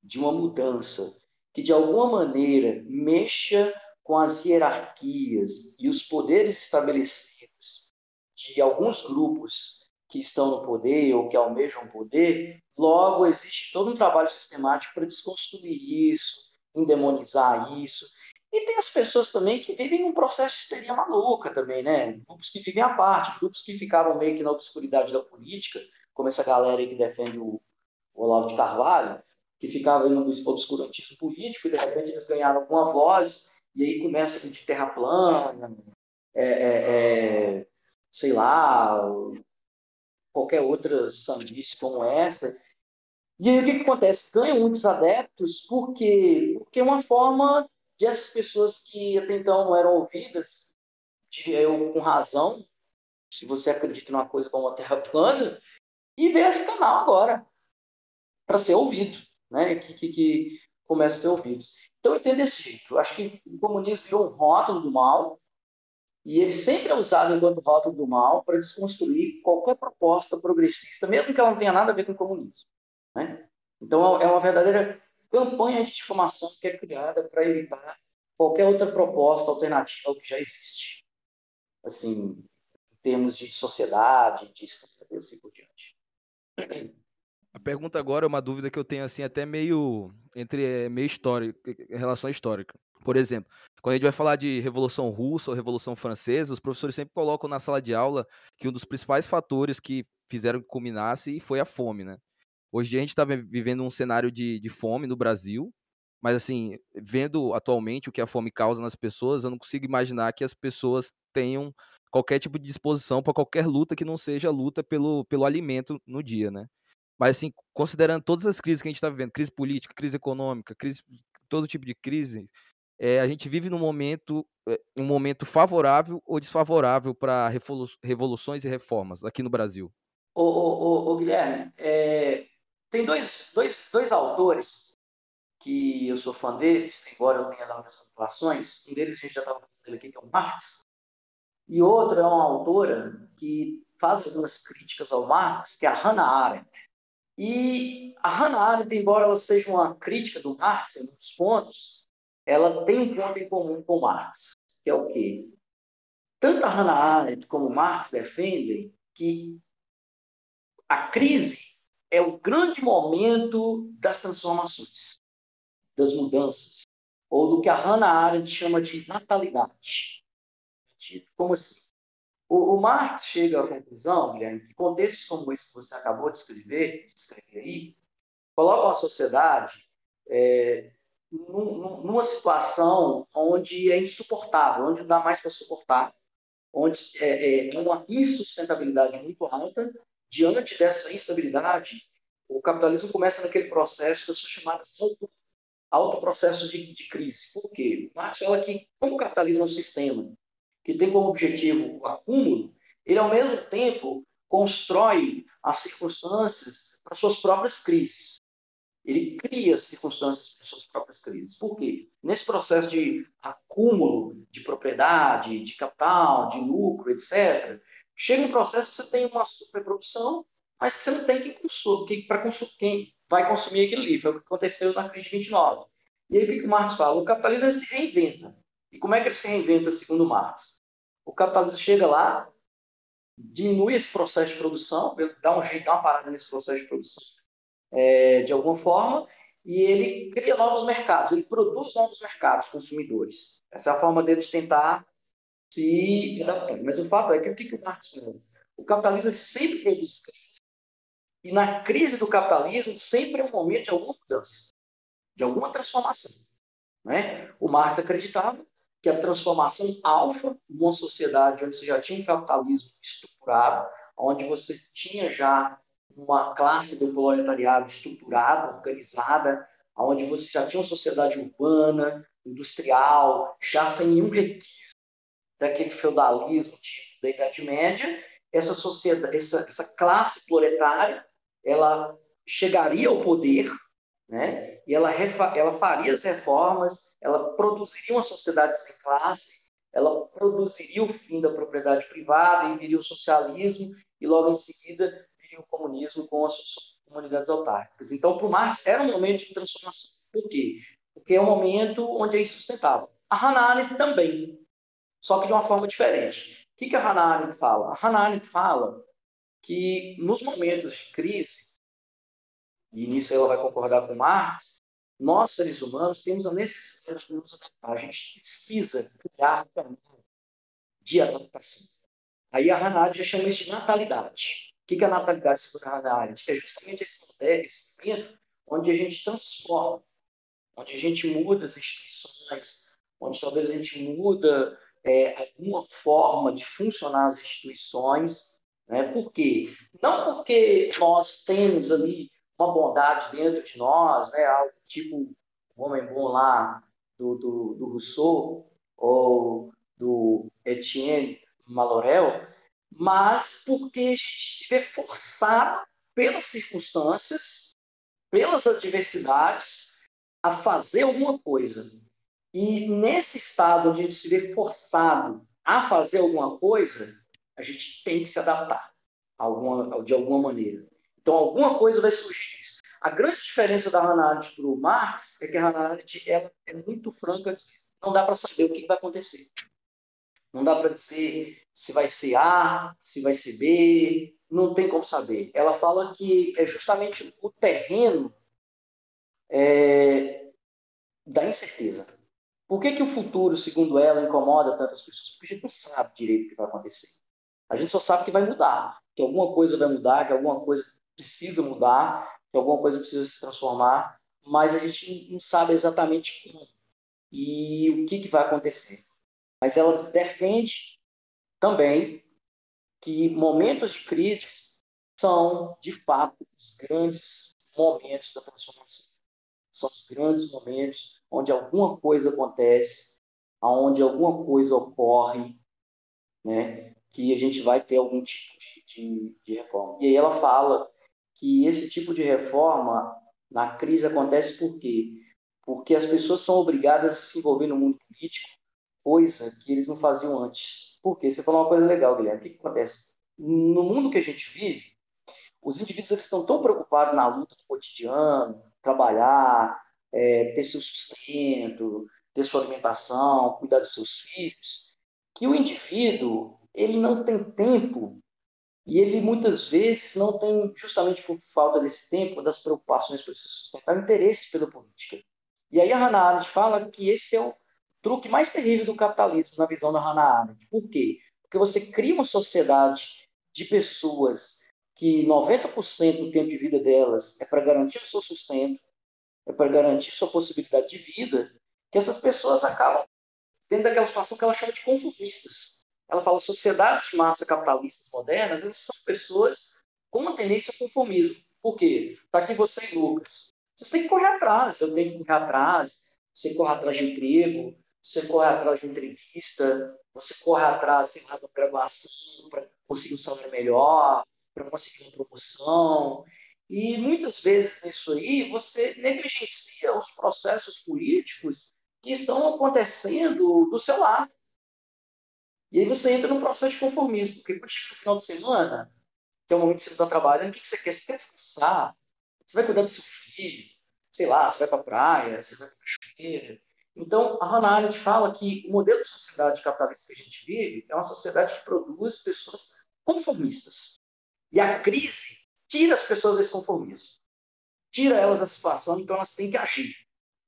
de uma mudança que, de alguma maneira, mexa com as hierarquias e os poderes estabelecidos de alguns grupos que estão no poder ou que almejam poder, logo existe todo um trabalho sistemático para desconstruir isso, endemonizar isso. E tem as pessoas também que vivem um processo de histeria maluca também, né? Grupos que vivem à parte, grupos que ficaram meio que na obscuridade da política, como essa galera que defende o, o Olavo de Carvalho, que ficava no obscurantismo político e de repente eles ganharam alguma voz e aí começa de terra plana, é, é, é, sei lá, qualquer outra sandice como essa. E aí o que, que acontece? Ganham muitos adeptos porque, porque é uma forma de essas pessoas que até então não eram ouvidas, diria eu com razão, se você acredita numa coisa como a Terra plana, e ver esse canal agora para ser ouvido, né? Que, que, que começa a ser ouvido. Então eu entendo desse jeito. Acho que o comunismo virou um rótulo do mal, e ele sempre é usado enquanto rótulo do mal para desconstruir qualquer proposta progressista, mesmo que ela não tenha nada a ver com o comunismo. Né? Então, é uma verdadeira campanha de difamação que é criada para evitar qualquer outra proposta alternativa ao que já existe. Assim, em termos de sociedade, de Estado, e assim por diante. A pergunta agora é uma dúvida que eu tenho assim até meio entre é, meio histórica, relação histórica. Por exemplo, quando a gente vai falar de Revolução Russa ou Revolução Francesa, os professores sempre colocam na sala de aula que um dos principais fatores que fizeram que culminasse foi a fome, né? Hoje a gente está vivendo um cenário de, de fome no Brasil, mas assim, vendo atualmente o que a fome causa nas pessoas, eu não consigo imaginar que as pessoas tenham qualquer tipo de disposição para qualquer luta que não seja luta pelo, pelo alimento no dia, né? Mas assim, considerando todas as crises que a gente está vivendo, crise política, crise econômica, crise, todo tipo de crise, é, a gente vive num momento, é, um momento favorável ou desfavorável para revoluções e reformas aqui no Brasil? Ô, ô, ô, ô Guilherme, é, tem dois, dois, dois autores que eu sou fã deles, embora eu tenha dado minhas populações. Um deles a gente já estava falando aqui, que é o Marx, e outro é uma autora que faz algumas críticas ao Marx, que é a Hannah Arendt. E a Hannah Arendt, embora ela seja uma crítica do Marx em muitos pontos, ela tem um ponto em comum com Marx, que é o quê? Tanto a Hannah Arendt como Marx defendem que a crise é o grande momento das transformações, das mudanças, ou do que a Hannah Arendt chama de natalidade. Como assim? O, o Marx chega à conclusão, Guilherme, que contextos como esse que você acabou de escrever, de escrever aí, colocam a sociedade é, numa situação onde é insuportável, onde não dá mais para suportar, onde é, é uma insustentabilidade muito alta. Diante dessa instabilidade, o capitalismo começa naquele processo das suas chamadas auto, autoprocessos de, de crise. Por quê? Marx fala que, como o capitalismo é um sistema que tem como objetivo o acúmulo, ele, ao mesmo tempo, constrói as circunstâncias para suas próprias crises. ele cria circunstâncias para suas próprias crises. Por quê? Nesse processo de acúmulo de propriedade, de capital, de lucro, etc., chega um processo que você tem uma superprodução, mas que você não tem quem consumir, para consumir, quem vai consumir aquilo ali. Foi o que aconteceu na crise de 29. E aí o que, que Marx fala? O capitalismo se reinventa. E como é que ele se reinventa, segundo Marx? O capitalismo chega lá, diminui esse processo de produção, dá um jeito, dá uma parada nesse processo de produção, é, de alguma forma, e ele cria novos mercados, ele produz novos mercados consumidores. Essa é a forma dele de tentar se adaptar. Mas o fato é que o que, que o Marx falou? O capitalismo sempre produz crise. E na crise do capitalismo sempre é um momento de alguma mudança, de alguma transformação. Né? O Marx acreditava que a transformação alfa de uma sociedade onde você já tinha um capitalismo estruturado, onde você tinha já uma classe do proletariado estruturada, organizada, onde você já tinha uma sociedade urbana, industrial, já sem nenhum requisito daquele feudalismo tipo da Idade Média, essa sociedade, essa, essa classe proletária, ela chegaria ao poder, né? E ela, ela faria as reformas, ela produziria uma sociedade sem classe, ela produziria o fim da propriedade privada e viria o socialismo e logo em seguida viria o comunismo com as comunidades autárquicas. Então, para o Marx era um momento de transformação. Por quê? Porque é um momento onde é insustentável. A Hannah Arendt também, só que de uma forma diferente. O que, que a Hannah Arendt fala? A Hannah Arendt fala que nos momentos de crise, e nisso ela vai concordar com Marx, nós, seres humanos, temos a necessidade de nos adaptar. A gente precisa criar caminho de adaptação. Aí a Hannah já chama isso de natalidade. O que é a natalidade, segundo a Hannah É justamente esse momento onde a gente transforma, onde a gente muda as instituições, onde talvez a gente muda é, alguma forma de funcionar as instituições. Né? Por quê? Não porque nós temos ali uma bondade dentro de nós, né? Algo tipo o homem bom lá do, do, do Rousseau ou do Etienne Malorel, mas porque a gente se vê forçado pelas circunstâncias, pelas adversidades, a fazer alguma coisa. E nesse estado onde a gente se vê forçado a fazer alguma coisa, a gente tem que se adaptar alguma, de alguma maneira. Então, alguma coisa vai surgir disso. A grande diferença da Hannah Arendt para o Marx é que a Hannah Arendt ela é muito franca, não dá para saber o que vai acontecer. Não dá para dizer se vai ser A, se vai ser B, não tem como saber. Ela fala que é justamente o terreno é, da incerteza. Por que, que o futuro, segundo ela, incomoda tantas pessoas? Porque a gente não sabe direito o que vai acontecer. A gente só sabe que vai mudar, que alguma coisa vai mudar, que alguma coisa precisa mudar, que alguma coisa precisa se transformar, mas a gente não sabe exatamente como e o que, que vai acontecer. Mas ela defende também que momentos de crise são, de fato, os grandes momentos da transformação. São os grandes momentos onde alguma coisa acontece, onde alguma coisa ocorre, né, que a gente vai ter algum tipo de, de, de reforma. E aí ela fala que esse tipo de reforma na crise acontece por quê? Porque as pessoas são obrigadas a se envolver no mundo político, coisa que eles não faziam antes. Por quê? Você falou uma coisa legal, Guilherme. O que, que acontece? No mundo que a gente vive, os indivíduos eles estão tão preocupados na luta do cotidiano, trabalhar, é, ter seu sustento, ter sua alimentação, cuidar dos seus filhos, que o indivíduo ele não tem tempo e ele muitas vezes não tem, justamente por falta desse tempo, das preocupações para sustentar, interesse pela política. E aí a Hannah Arendt fala que esse é o truque mais terrível do capitalismo, na visão da Hannah Arendt. Por quê? Porque você cria uma sociedade de pessoas que 90% do tempo de vida delas é para garantir o seu sustento, é para garantir sua possibilidade de vida, que essas pessoas acabam dentro daquela situação que ela chama de conformistas ela fala sociedades de massa capitalistas modernas, elas são pessoas com uma tendência ao conformismo. Por quê? Está aqui você e Lucas. Vocês têm que correr atrás, eu tenho que correr atrás, você corre atrás de emprego, você corre atrás de entrevista, você corre atrás, sei lá, de uma graduação para conseguir um salário melhor, para conseguir uma promoção. E muitas vezes nisso aí você negligencia os processos políticos que estão acontecendo do seu lado. E aí você entra num processo de conformismo, porque quando chega no final de semana, que é o momento que você está trabalhando, o que você quer? Você quer descansar. Você vai cuidar do seu filho, sei lá, você vai para a praia, você vai para a cachoeira. Então, a Hannah Arendt fala que o modelo de sociedade capitalista que a gente vive é uma sociedade que produz pessoas conformistas. E a crise tira as pessoas desse conformismo. Tira elas da situação, então elas têm que agir.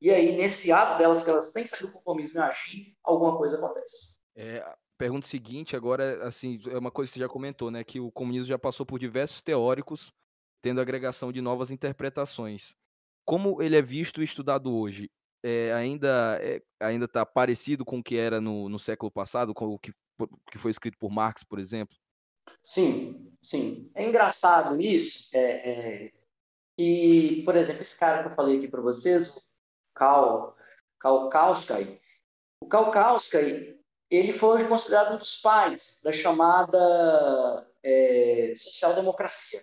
E aí, nesse ato delas, que elas têm que sair do conformismo e agir, alguma coisa acontece. É, pergunta seguinte agora, assim, é uma coisa que você já comentou, né, que o comunismo já passou por diversos teóricos, tendo agregação de novas interpretações. Como ele é visto e estudado hoje? É, ainda é, ainda está parecido com o que era no, no século passado, com o que, que foi escrito por Marx, por exemplo? Sim, sim. É engraçado isso, é, é, que, por exemplo, esse cara que eu falei aqui para vocês, o Karl, Karl Kautsky, o Karl Kautsky, ele foi considerado um dos pais da chamada é, social-democracia.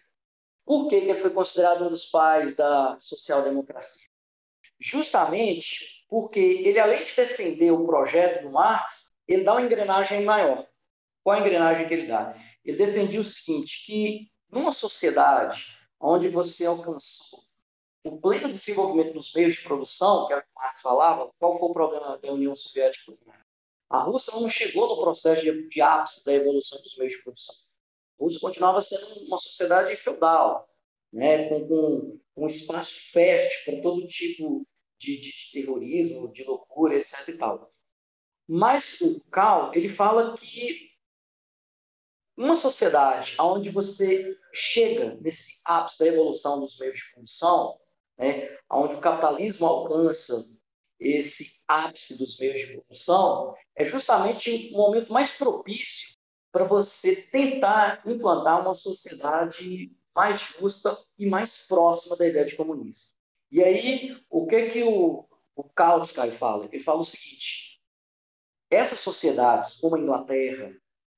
Por que, ele foi considerado um dos pais da social-democracia? Justamente porque ele, além de defender o projeto do Marx, ele dá uma engrenagem maior. Qual a engrenagem que ele dá? Ele defendia o seguinte, que numa sociedade onde você alcançou o pleno desenvolvimento dos meios de produção, que era o que Marx falava, qual foi o problema da União Soviética? A Rússia não chegou no processo de, de ápice da evolução dos meios de produção. A Rússia continuava sendo uma sociedade feudal, né, com, com, com espaço fértil para todo tipo de, de, de, terrorismo, de loucura, etc. E tal. Mas o Cal ele fala que uma sociedade onde você chega nesse ápice da evolução dos meios de produção, né, onde o capitalismo alcança esse ápice dos meios de produção, é justamente o momento mais propício para você tentar implantar uma sociedade mais justa e mais próxima da ideia de comunismo. E aí, o que que o, o Kautsky fala? Ele fala o seguinte, essas sociedades, como a Inglaterra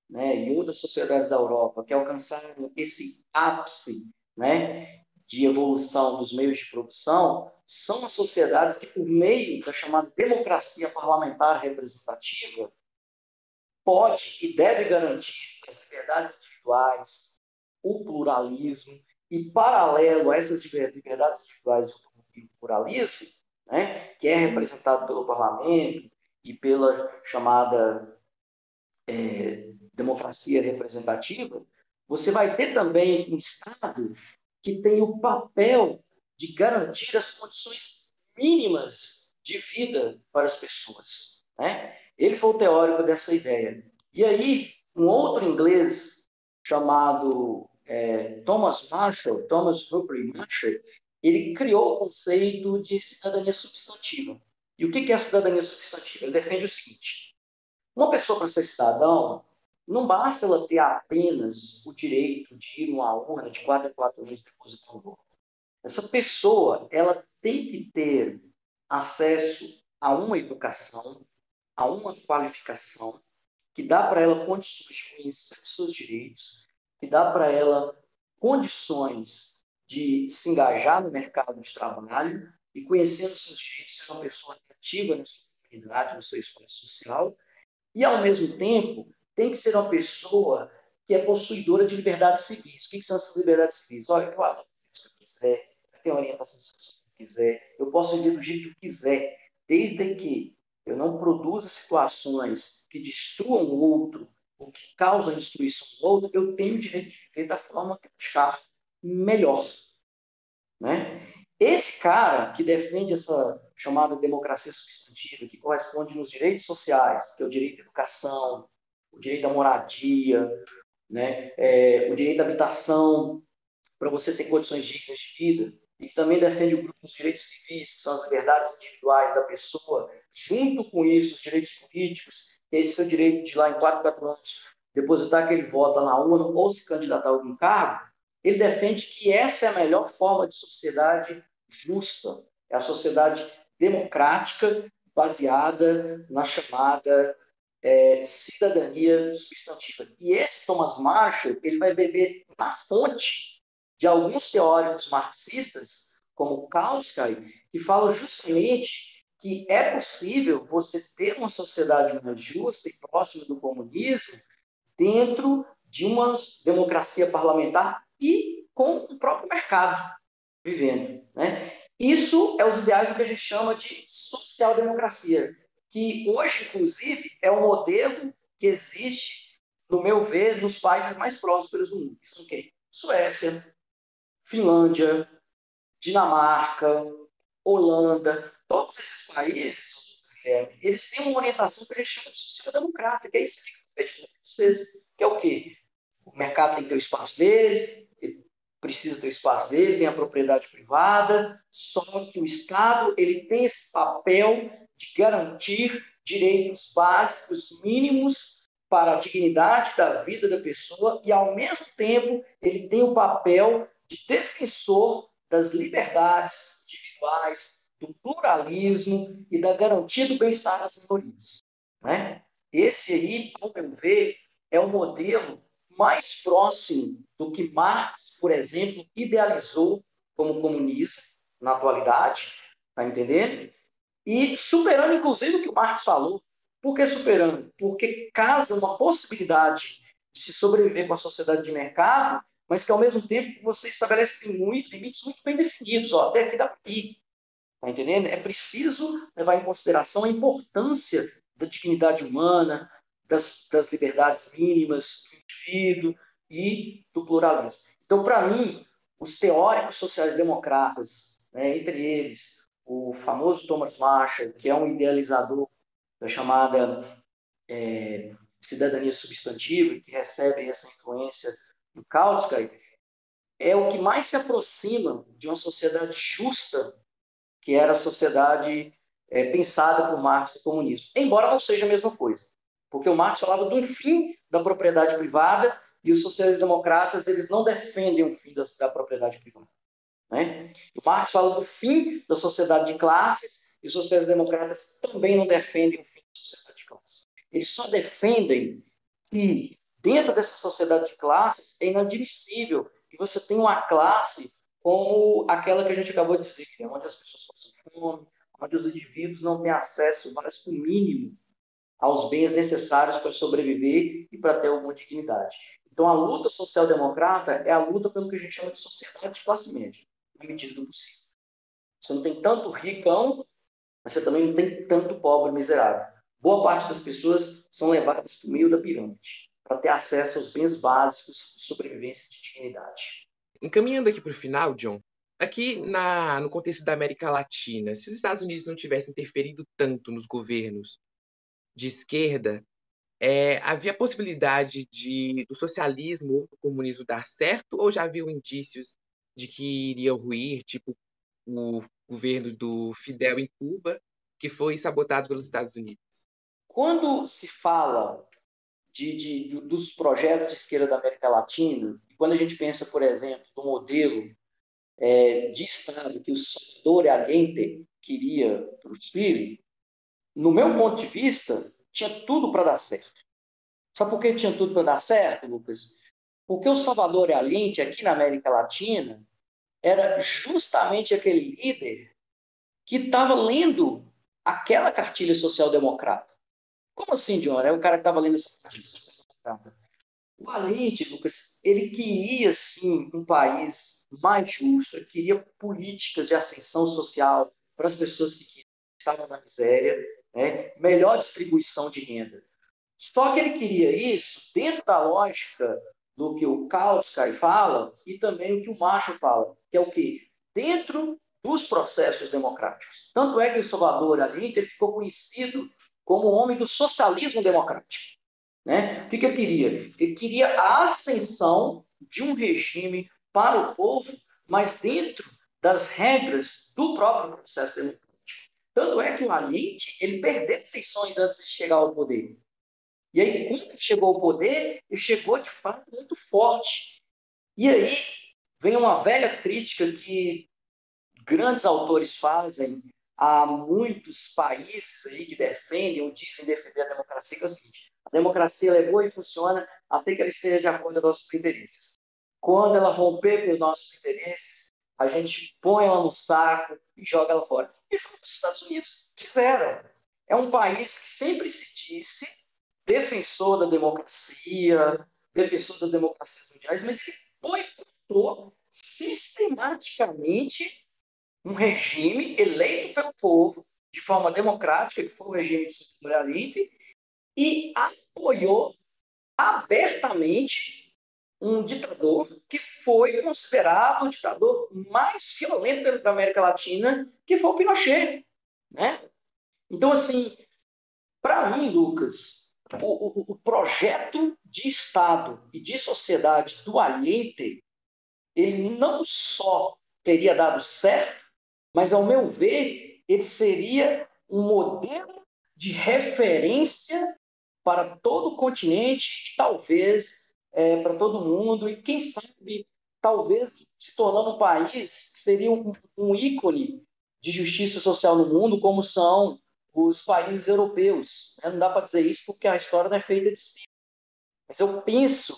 né, e outras sociedades da Europa, que alcançaram esse ápice né, de evolução dos meios de produção, são as sociedades que, por meio da chamada democracia parlamentar representativa, pode e deve garantir as liberdades individuais, o pluralismo, e paralelo a essas liberdades individuais e o pluralismo, né, que é representado pelo parlamento e pela chamada é, democracia representativa, você vai ter também um Estado que tem o papel de garantir as condições mínimas de vida para as pessoas. Né? Ele foi o teórico dessa ideia. E aí, um outro inglês chamado é, Thomas Marshall, Thomas Humphrey Marshall, ele criou o conceito de cidadania substantiva. E o que é a cidadania substantiva? Ele defende o seguinte: uma pessoa para ser cidadão, não basta ela ter apenas o direito de ir numa urna de quatro em quatro anos depositar um voto. Essa pessoa, ela tem que ter acesso a uma educação, a uma qualificação, que dá para ela condições de conhecer os seus direitos, que dá para ela condições de se engajar no mercado de trabalho e conhecendo os seus direitos, ser uma pessoa ativa na sua comunidade, no seu espaço social, e ao mesmo tempo tem que ser uma pessoa que é possuidora de liberdades civis. O que, são essas liberdades civis? Olha, eu adoto o que eu quiser, tenho orientação sexual que eu quiser, eu posso viver do jeito que eu quiser, desde que eu não produza situações que destruam o outro ou que causam destruição do outro, eu tenho o direito de viver da forma que eu achar melhor. Né? Esse cara que defende essa chamada democracia substantiva, que corresponde nos direitos sociais, que é o direito à educação, o direito à moradia, né? É, o direito à habitação, para você ter condições dignas de vida, e que também defende o grupo dos direitos civis, que são as liberdades individuais da pessoa, junto com isso, os direitos políticos, que é esse seu direito de lá em 4, 4 anos depositar aquele voto na urna ou se candidatar a algum cargo, ele defende que essa é a melhor forma de sociedade justa, é a sociedade democrática baseada na chamada é, cidadania substantiva. E esse Thomas Marshall, ele vai beber na fonte de alguns teóricos marxistas, como Kautsky, que falam justamente que é possível você ter uma sociedade mais justa e próxima do comunismo dentro de uma democracia parlamentar e com o próprio mercado vivendo. Né? Isso é os ideais do que a gente chama de social-democracia, que hoje, inclusive, é um modelo que existe, no meu ver, nos países mais prósperos do mundo, que são quem? Suécia, Finlândia, Dinamarca, Holanda, todos esses países, eles têm uma orientação que a gente chama de social-democrata, que é isso que eu vocês, que é o quê? O mercado tem que ter o espaço dele, ele precisa ter o espaço dele, tem a propriedade privada, só que o Estado ele tem esse papel de garantir direitos básicos mínimos para a dignidade da vida da pessoa e, ao mesmo tempo, ele tem o papel de defensor das liberdades individuais, do pluralismo e da garantia do bem-estar das minorias. Né? Esse aí, ao meu ver, é o modelo mais próximo do que Marx, por exemplo, idealizou como comunismo na atualidade, tá entendendo? E superando, inclusive, o que o Marx falou. Por que superando? Porque casa uma possibilidade de se sobreviver com a sociedade de mercado, mas que, ao mesmo tempo, você estabelece muito, limites muito bem definidos. Ó, até aqui dá para ir. Tá entendendo? É preciso levar em consideração a importância da dignidade humana, das, das liberdades mínimas do indivíduo e do pluralismo. Então, para mim, os teóricos sociais-democratas, né, entre eles o famoso Thomas Marshall, que é um idealizador da chamada é, cidadania substantiva, que recebe essa influência do Kautsky, é o que mais se aproxima de uma sociedade justa, que era a sociedade é, pensada por Marx e comunismo. Embora não seja a mesma coisa. Porque o Marx falava do fim da propriedade privada e os sociais-democratas eles não defendem o fim da, da propriedade privada. Né? O Marx fala do fim da sociedade de classes e os sociais-democratas também não defendem o fim da sociedade de classes. Eles só defendem que dentro dessa sociedade de classes é inadmissível que você tenha uma classe como aquela que a gente acabou de dizer, é onde as pessoas passam fome, onde os indivíduos não têm acesso, que o mínimo, aos bens necessários para sobreviver e para ter alguma dignidade. Então, a luta social-democrata é a luta pelo que a gente chama de sociedade de classe média, na medida do possível. Você não tem tanto ricão, mas você também não tem tanto pobre miserável. Boa parte das pessoas são levadas para o meio da pirâmide, para ter acesso aos bens básicos de sobrevivência e de dignidade. Encaminhando aqui para o final, John, aqui na, no contexto da América Latina, se os Estados Unidos não tivessem interferido tanto nos governos de esquerda, é, havia possibilidade de do socialismo ou do comunismo dar certo ou já viu indícios de que iria ruir, tipo o governo do Fidel em Cuba, que foi sabotado pelos Estados Unidos? Quando se fala de, de, dos projetos de esquerda da América Latina, quando a gente pensa, por exemplo, no modelo é, de Estado que o Salvador Allende queria para o Chile, no meu ponto de vista, tinha tudo para dar certo. Sabe por que tinha tudo para dar certo, Lucas? Porque o Salvador Allende, aqui na América Latina, era justamente aquele líder que estava lendo aquela cartilha social-democrata. Como assim, John? É o cara que estava lendo essa social-democrata. O Allende, Lucas, ele queria, sim, um país mais justo, ele queria políticas de ascensão social para as pessoas que estavam na miséria, né? melhor distribuição de renda. Só que ele queria isso dentro da lógica do que o Kautsky fala e também o que o Macho fala, que é o que dentro dos processos democráticos. Tanto é que o Salvador Allende ele ficou conhecido como homem do socialismo democrático. Né? O que, que ele queria? Ele queria a ascensão de um regime para o povo, mas dentro das regras do próprio processo democrático. Tanto é que o Allende ele perdeu eleições antes de chegar ao poder. E aí, quando chegou ao poder, ele chegou de fato muito forte. E aí vem uma velha crítica que grandes autores fazem a muitos países aí que defendem ou dizem defender a democracia, que é o seguinte: a democracia é boa e funciona até que ela esteja de acordo com nossos interesses. quando ela romper com os nossos interesses, a gente põe ela no saco e joga ela fora. E foi o que os Estados Unidos fizeram. É um país que sempre se disse defensor da democracia, defensor das democracias mundiais, mas ele boicotou sistematicamente um regime eleito pelo povo de forma democrática, que foi o regime de Allende, e apoiou abertamente um ditador que foi considerado o ditador mais violento da América Latina, que foi o Pinochet. Né? Então, assim, para mim, Lucas, o, o, o, projeto de Estado e de sociedade do Allende, ele não só teria dado certo, mas, ao meu ver, ele seria um modelo de referência para todo o continente e talvez é, para todo mundo, e quem sabe, talvez se tornando um país que seria um, um ícone de justiça social no mundo, como são os países europeus. Né? Não dá para dizer isso porque a história não é feita de si. Mas eu penso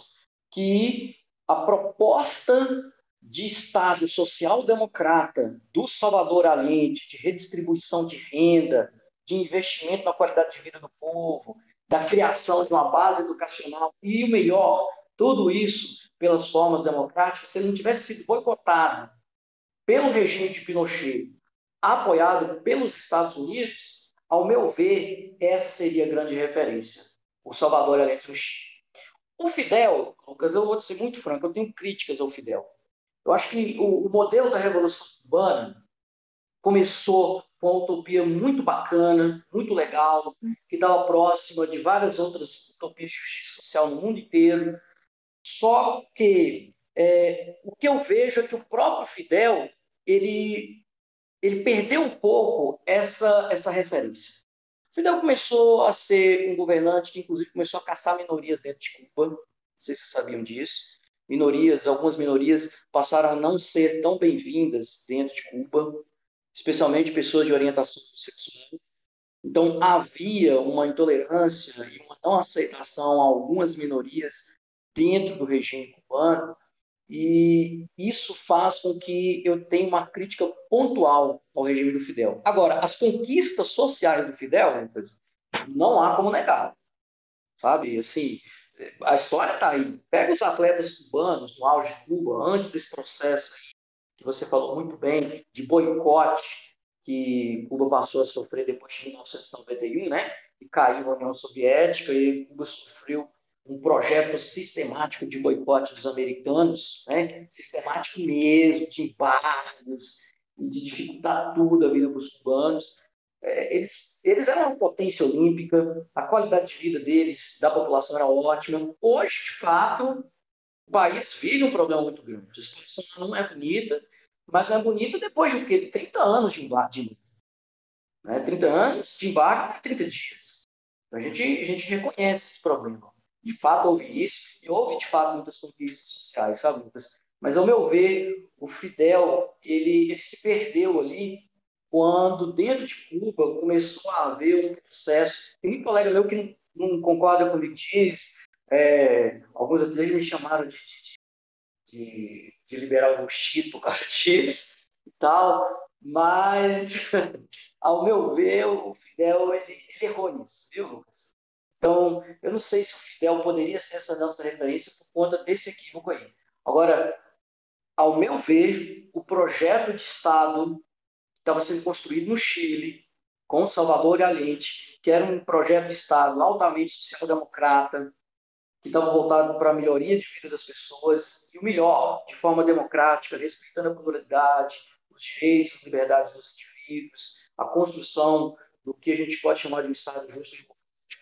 que a proposta de Estado social-democrata do Salvador Allende, de redistribuição de renda, de investimento na qualidade de vida do povo, da criação de uma base educacional e o melhor, tudo isso pelas formas democráticas, se ele não tivesse sido boicotado pelo regime de Pinochet, apoiado pelos Estados Unidos, ao meu ver, essa seria a grande referência, o Salvador Allende no Chile. O Fidel, Lucas, eu vou ser muito franco, eu tenho críticas ao Fidel. Eu acho que o, o modelo da Revolução Cubana começou com uma utopia muito bacana, muito legal, que estava próxima de várias outras utopias de justiça social no mundo inteiro. Só que é, o que eu vejo é que o próprio Fidel ele, ele perdeu um pouco essa, essa referência. O Fidel começou a ser um governante que, inclusive, começou a caçar minorias dentro de Cuba. Não sei se vocês sabiam disso minorias, algumas minorias passaram a não ser tão bem-vindas dentro de Cuba, especialmente pessoas de orientação sexual. Então havia uma intolerância e uma não aceitação a algumas minorias dentro do regime cubano, e isso faz com que eu tenha uma crítica pontual ao regime do Fidel. Agora, as conquistas sociais do Fidel, não há como negar. Sabe, assim, a história está aí. Pega os atletas cubanos no auge de Cuba, antes desse processo que você falou muito bem, de boicote que Cuba passou a sofrer depois de 1991, né? E caiu a União Soviética e Cuba sofreu um projeto sistemático de boicote dos americanos, né? sistemático mesmo, de embargos, de dificultar tudo a vida para os cubanos. É, eles, eles eram uma potência olímpica, a qualidade de vida deles, da população era ótima. Hoje, de fato, o país vive um problema muito grande. A situação não é bonita, mas não é bonita depois de quê? 30 anos de embarque. Né? 30 anos de embarque é 30 dias. Então, a gente, a gente reconhece esse problema. De fato, houve isso, e houve, de fato, muitas conquistas sociais, sabe? Mas, ao meu ver, o Fidel, ele, ele se perdeu ali quando dentro de Cuba começou a haver um processo. Tem muito colega meu que não, não concorda comigo diz, é, alguns até me chamaram de, de, de, liberal rustido por causa (laughs) disso e tal, mas (laughs) ao meu ver o Fidel ele, ele errou nisso, viu Lucas? Então eu não sei se o Fidel poderia ser essa nossa referência por conta desse equívoco aí. Agora, ao meu ver, o projeto de Estado estava sendo construído no Chile, com Salvador Allende, que era um projeto de Estado altamente social-democrata, que estava voltado para a melhoria de vida das pessoas, e o melhor, de forma democrática, respeitando a pluralidade, os direitos, as liberdades dos indivíduos, a construção do que a gente pode chamar de um Estado justo e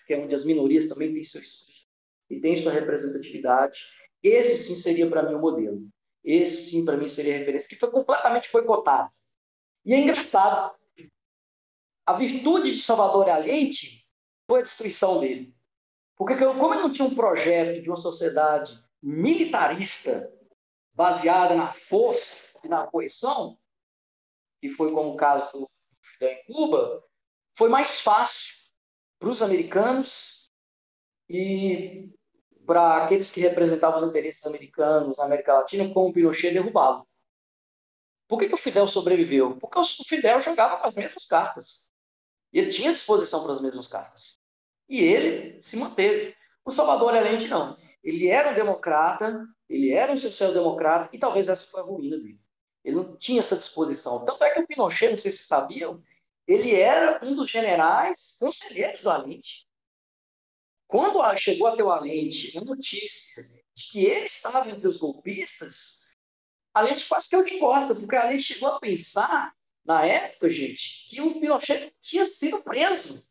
que é onde as minorias também têm seu espaço e têm sua representatividade. Esse sim seria para mim o modelo. Esse sim para mim seria a referência, que foi completamente boicotado. E é engraçado. A virtude de Salvador Allende foi a destruição dele. Porque como ele não tinha um projeto de uma sociedade militarista baseada na força e na coerção, que foi como o caso do Fidel em Cuba, foi mais fácil para os americanos e para aqueles que representavam os interesses americanos na América Latina, como o Pinochet, derrubá-lo. Por que, que o Fidel sobreviveu? Porque o Fidel jogava com as mesmas cartas. Ele tinha disposição para as mesmas cartas. E ele se manteve. O Salvador Allende não. Ele era um democrata, ele era um social-democrata, e talvez essa foi a ruína dele. Ele não tinha essa disposição. Tanto é que o Pinochet, não sei se sabiam, ele era um dos generais conselheiros do Allende. Quando chegou até o Allende a notícia de que ele estava entre os golpistas, a gente quase que eu de costa, porque a gente chegou a pensar, na época, gente, que o Pinochet tinha sido preso.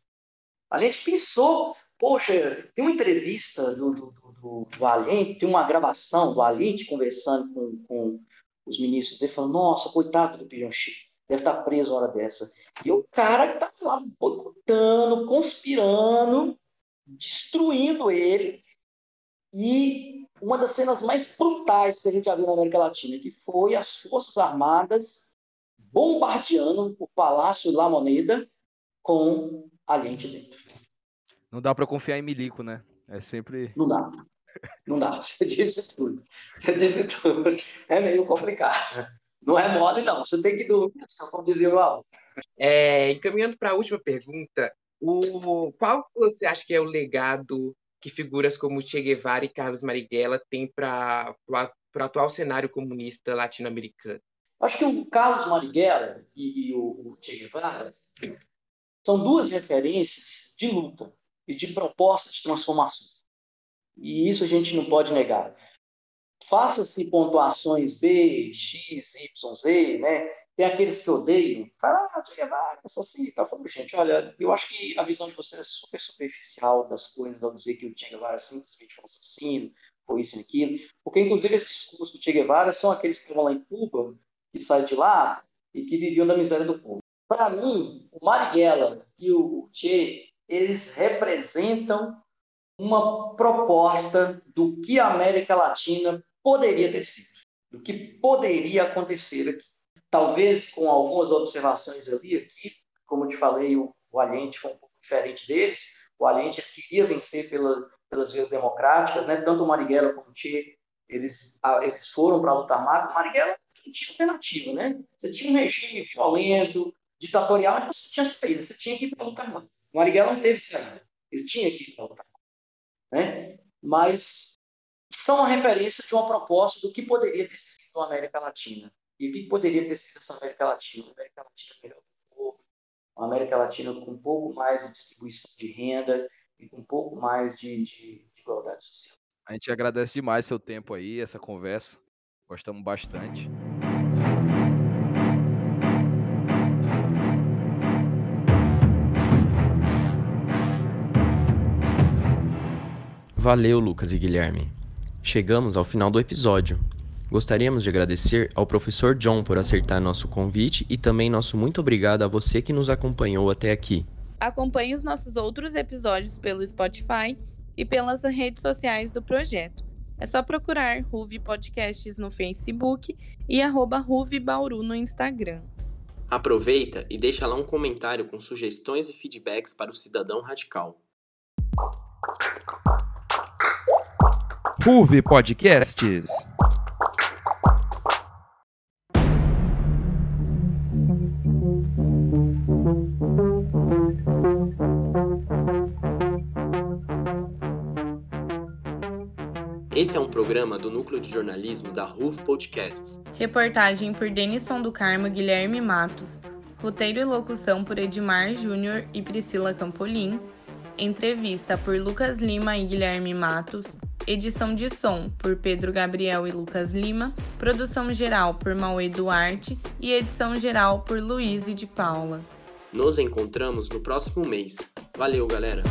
A gente pensou, poxa, tem uma entrevista do, do, do, do tem uma gravação do Allende conversando com, com os ministros, ele falando, nossa, coitado do Pinochet, deve estar preso a hora dessa. E o cara que tá lá boicotando, conspirando, destruindo ele. E uma das cenas mais brutais que a gente já viu na América Latina, que foi as Forças Armadas bombardeando o Palácio La Moneda com a lente dentro. Não dá para confiar em milico, né? É sempre. Não dá. Não dá. (laughs) Você disse tudo. Você disse tudo. É meio complicado. Não é mole, não. Você tem que dormir, só como dizia o Aldo. É, encaminhando para a última pergunta, o, qual você acha que é o legado que figuras como Che Guevara e Carlos Marighella têm para o atual cenário comunista latino-americano? Acho que o Carlos Marighella e, e o, o Che Guevara são duas referências de luta e de proposta de transformação. E isso a gente não pode negar. Faça-se pontuações B, X, Y, Z, né? Tem aqueles que odeiam, fala, ah, Che Guevara, assassino. Tá falando, gente, olha, eu acho que a visão de vocês é super superficial das coisas ao dizer que o Che Guevara simplesmente foi um assassino, foi isso e aquilo. Porque, inclusive, esses discursos do Che Guevara são aqueles que vão lá em Cuba, que saem de lá e que viviam da miséria do povo. Para mim, o Marighella e o Che, eles representam uma proposta do que a América Latina poderia ter sido, do que poderia acontecer aqui talvez com algumas observações ali, aqui, como eu te falei, o, o foi um pouco diferente deles, o Aliente queria vencer pela, pelas vias democráticas, né? tanto o Marighella como o eles, a, eles foram para a luta Marighella não tinha alternativa, né? Você tinha um regime violento, ditatorial, mas você tinha saída, você tinha que ir para a luta. O Marighella não teve saída, ele tinha que ir para a luta. Né? Mas são uma referência de uma proposta do que poderia ter sido a América Latina. E o que poderia ter sido essa América Latina? Uma América Latina melhor para o povo, uma América Latina com um pouco mais de distribuição de renda e com um pouco mais de, de, de igualdade social. A gente agradece demais seu tempo aí, essa conversa. Gostamos bastante. Valeu, Lucas e Guilherme. Chegamos ao final do episódio. Gostaríamos de agradecer ao professor John por acertar nosso convite e também nosso muito obrigado a você que nos acompanhou até aqui. Acompanhe os nossos outros episódios pelo Spotify e pelas redes sociais do projeto. É só procurar Ruve Podcasts no Facebook e arroba Ruve Bauru no Instagram. Aproveita e deixa lá um comentário com sugestões e feedbacks para o cidadão radical. Ruve Podcasts. Esse é um programa do Núcleo de Jornalismo da RUV Podcasts. Reportagem por Denison do Carmo Guilherme Matos. Roteiro e locução por Edmar Júnior e Priscila Campolim. Entrevista por Lucas Lima e Guilherme Matos. Edição de som por Pedro Gabriel e Lucas Lima. Produção geral por Mauê Duarte. E edição geral por Luiz de Paula. Nos encontramos no próximo mês. Valeu, galera!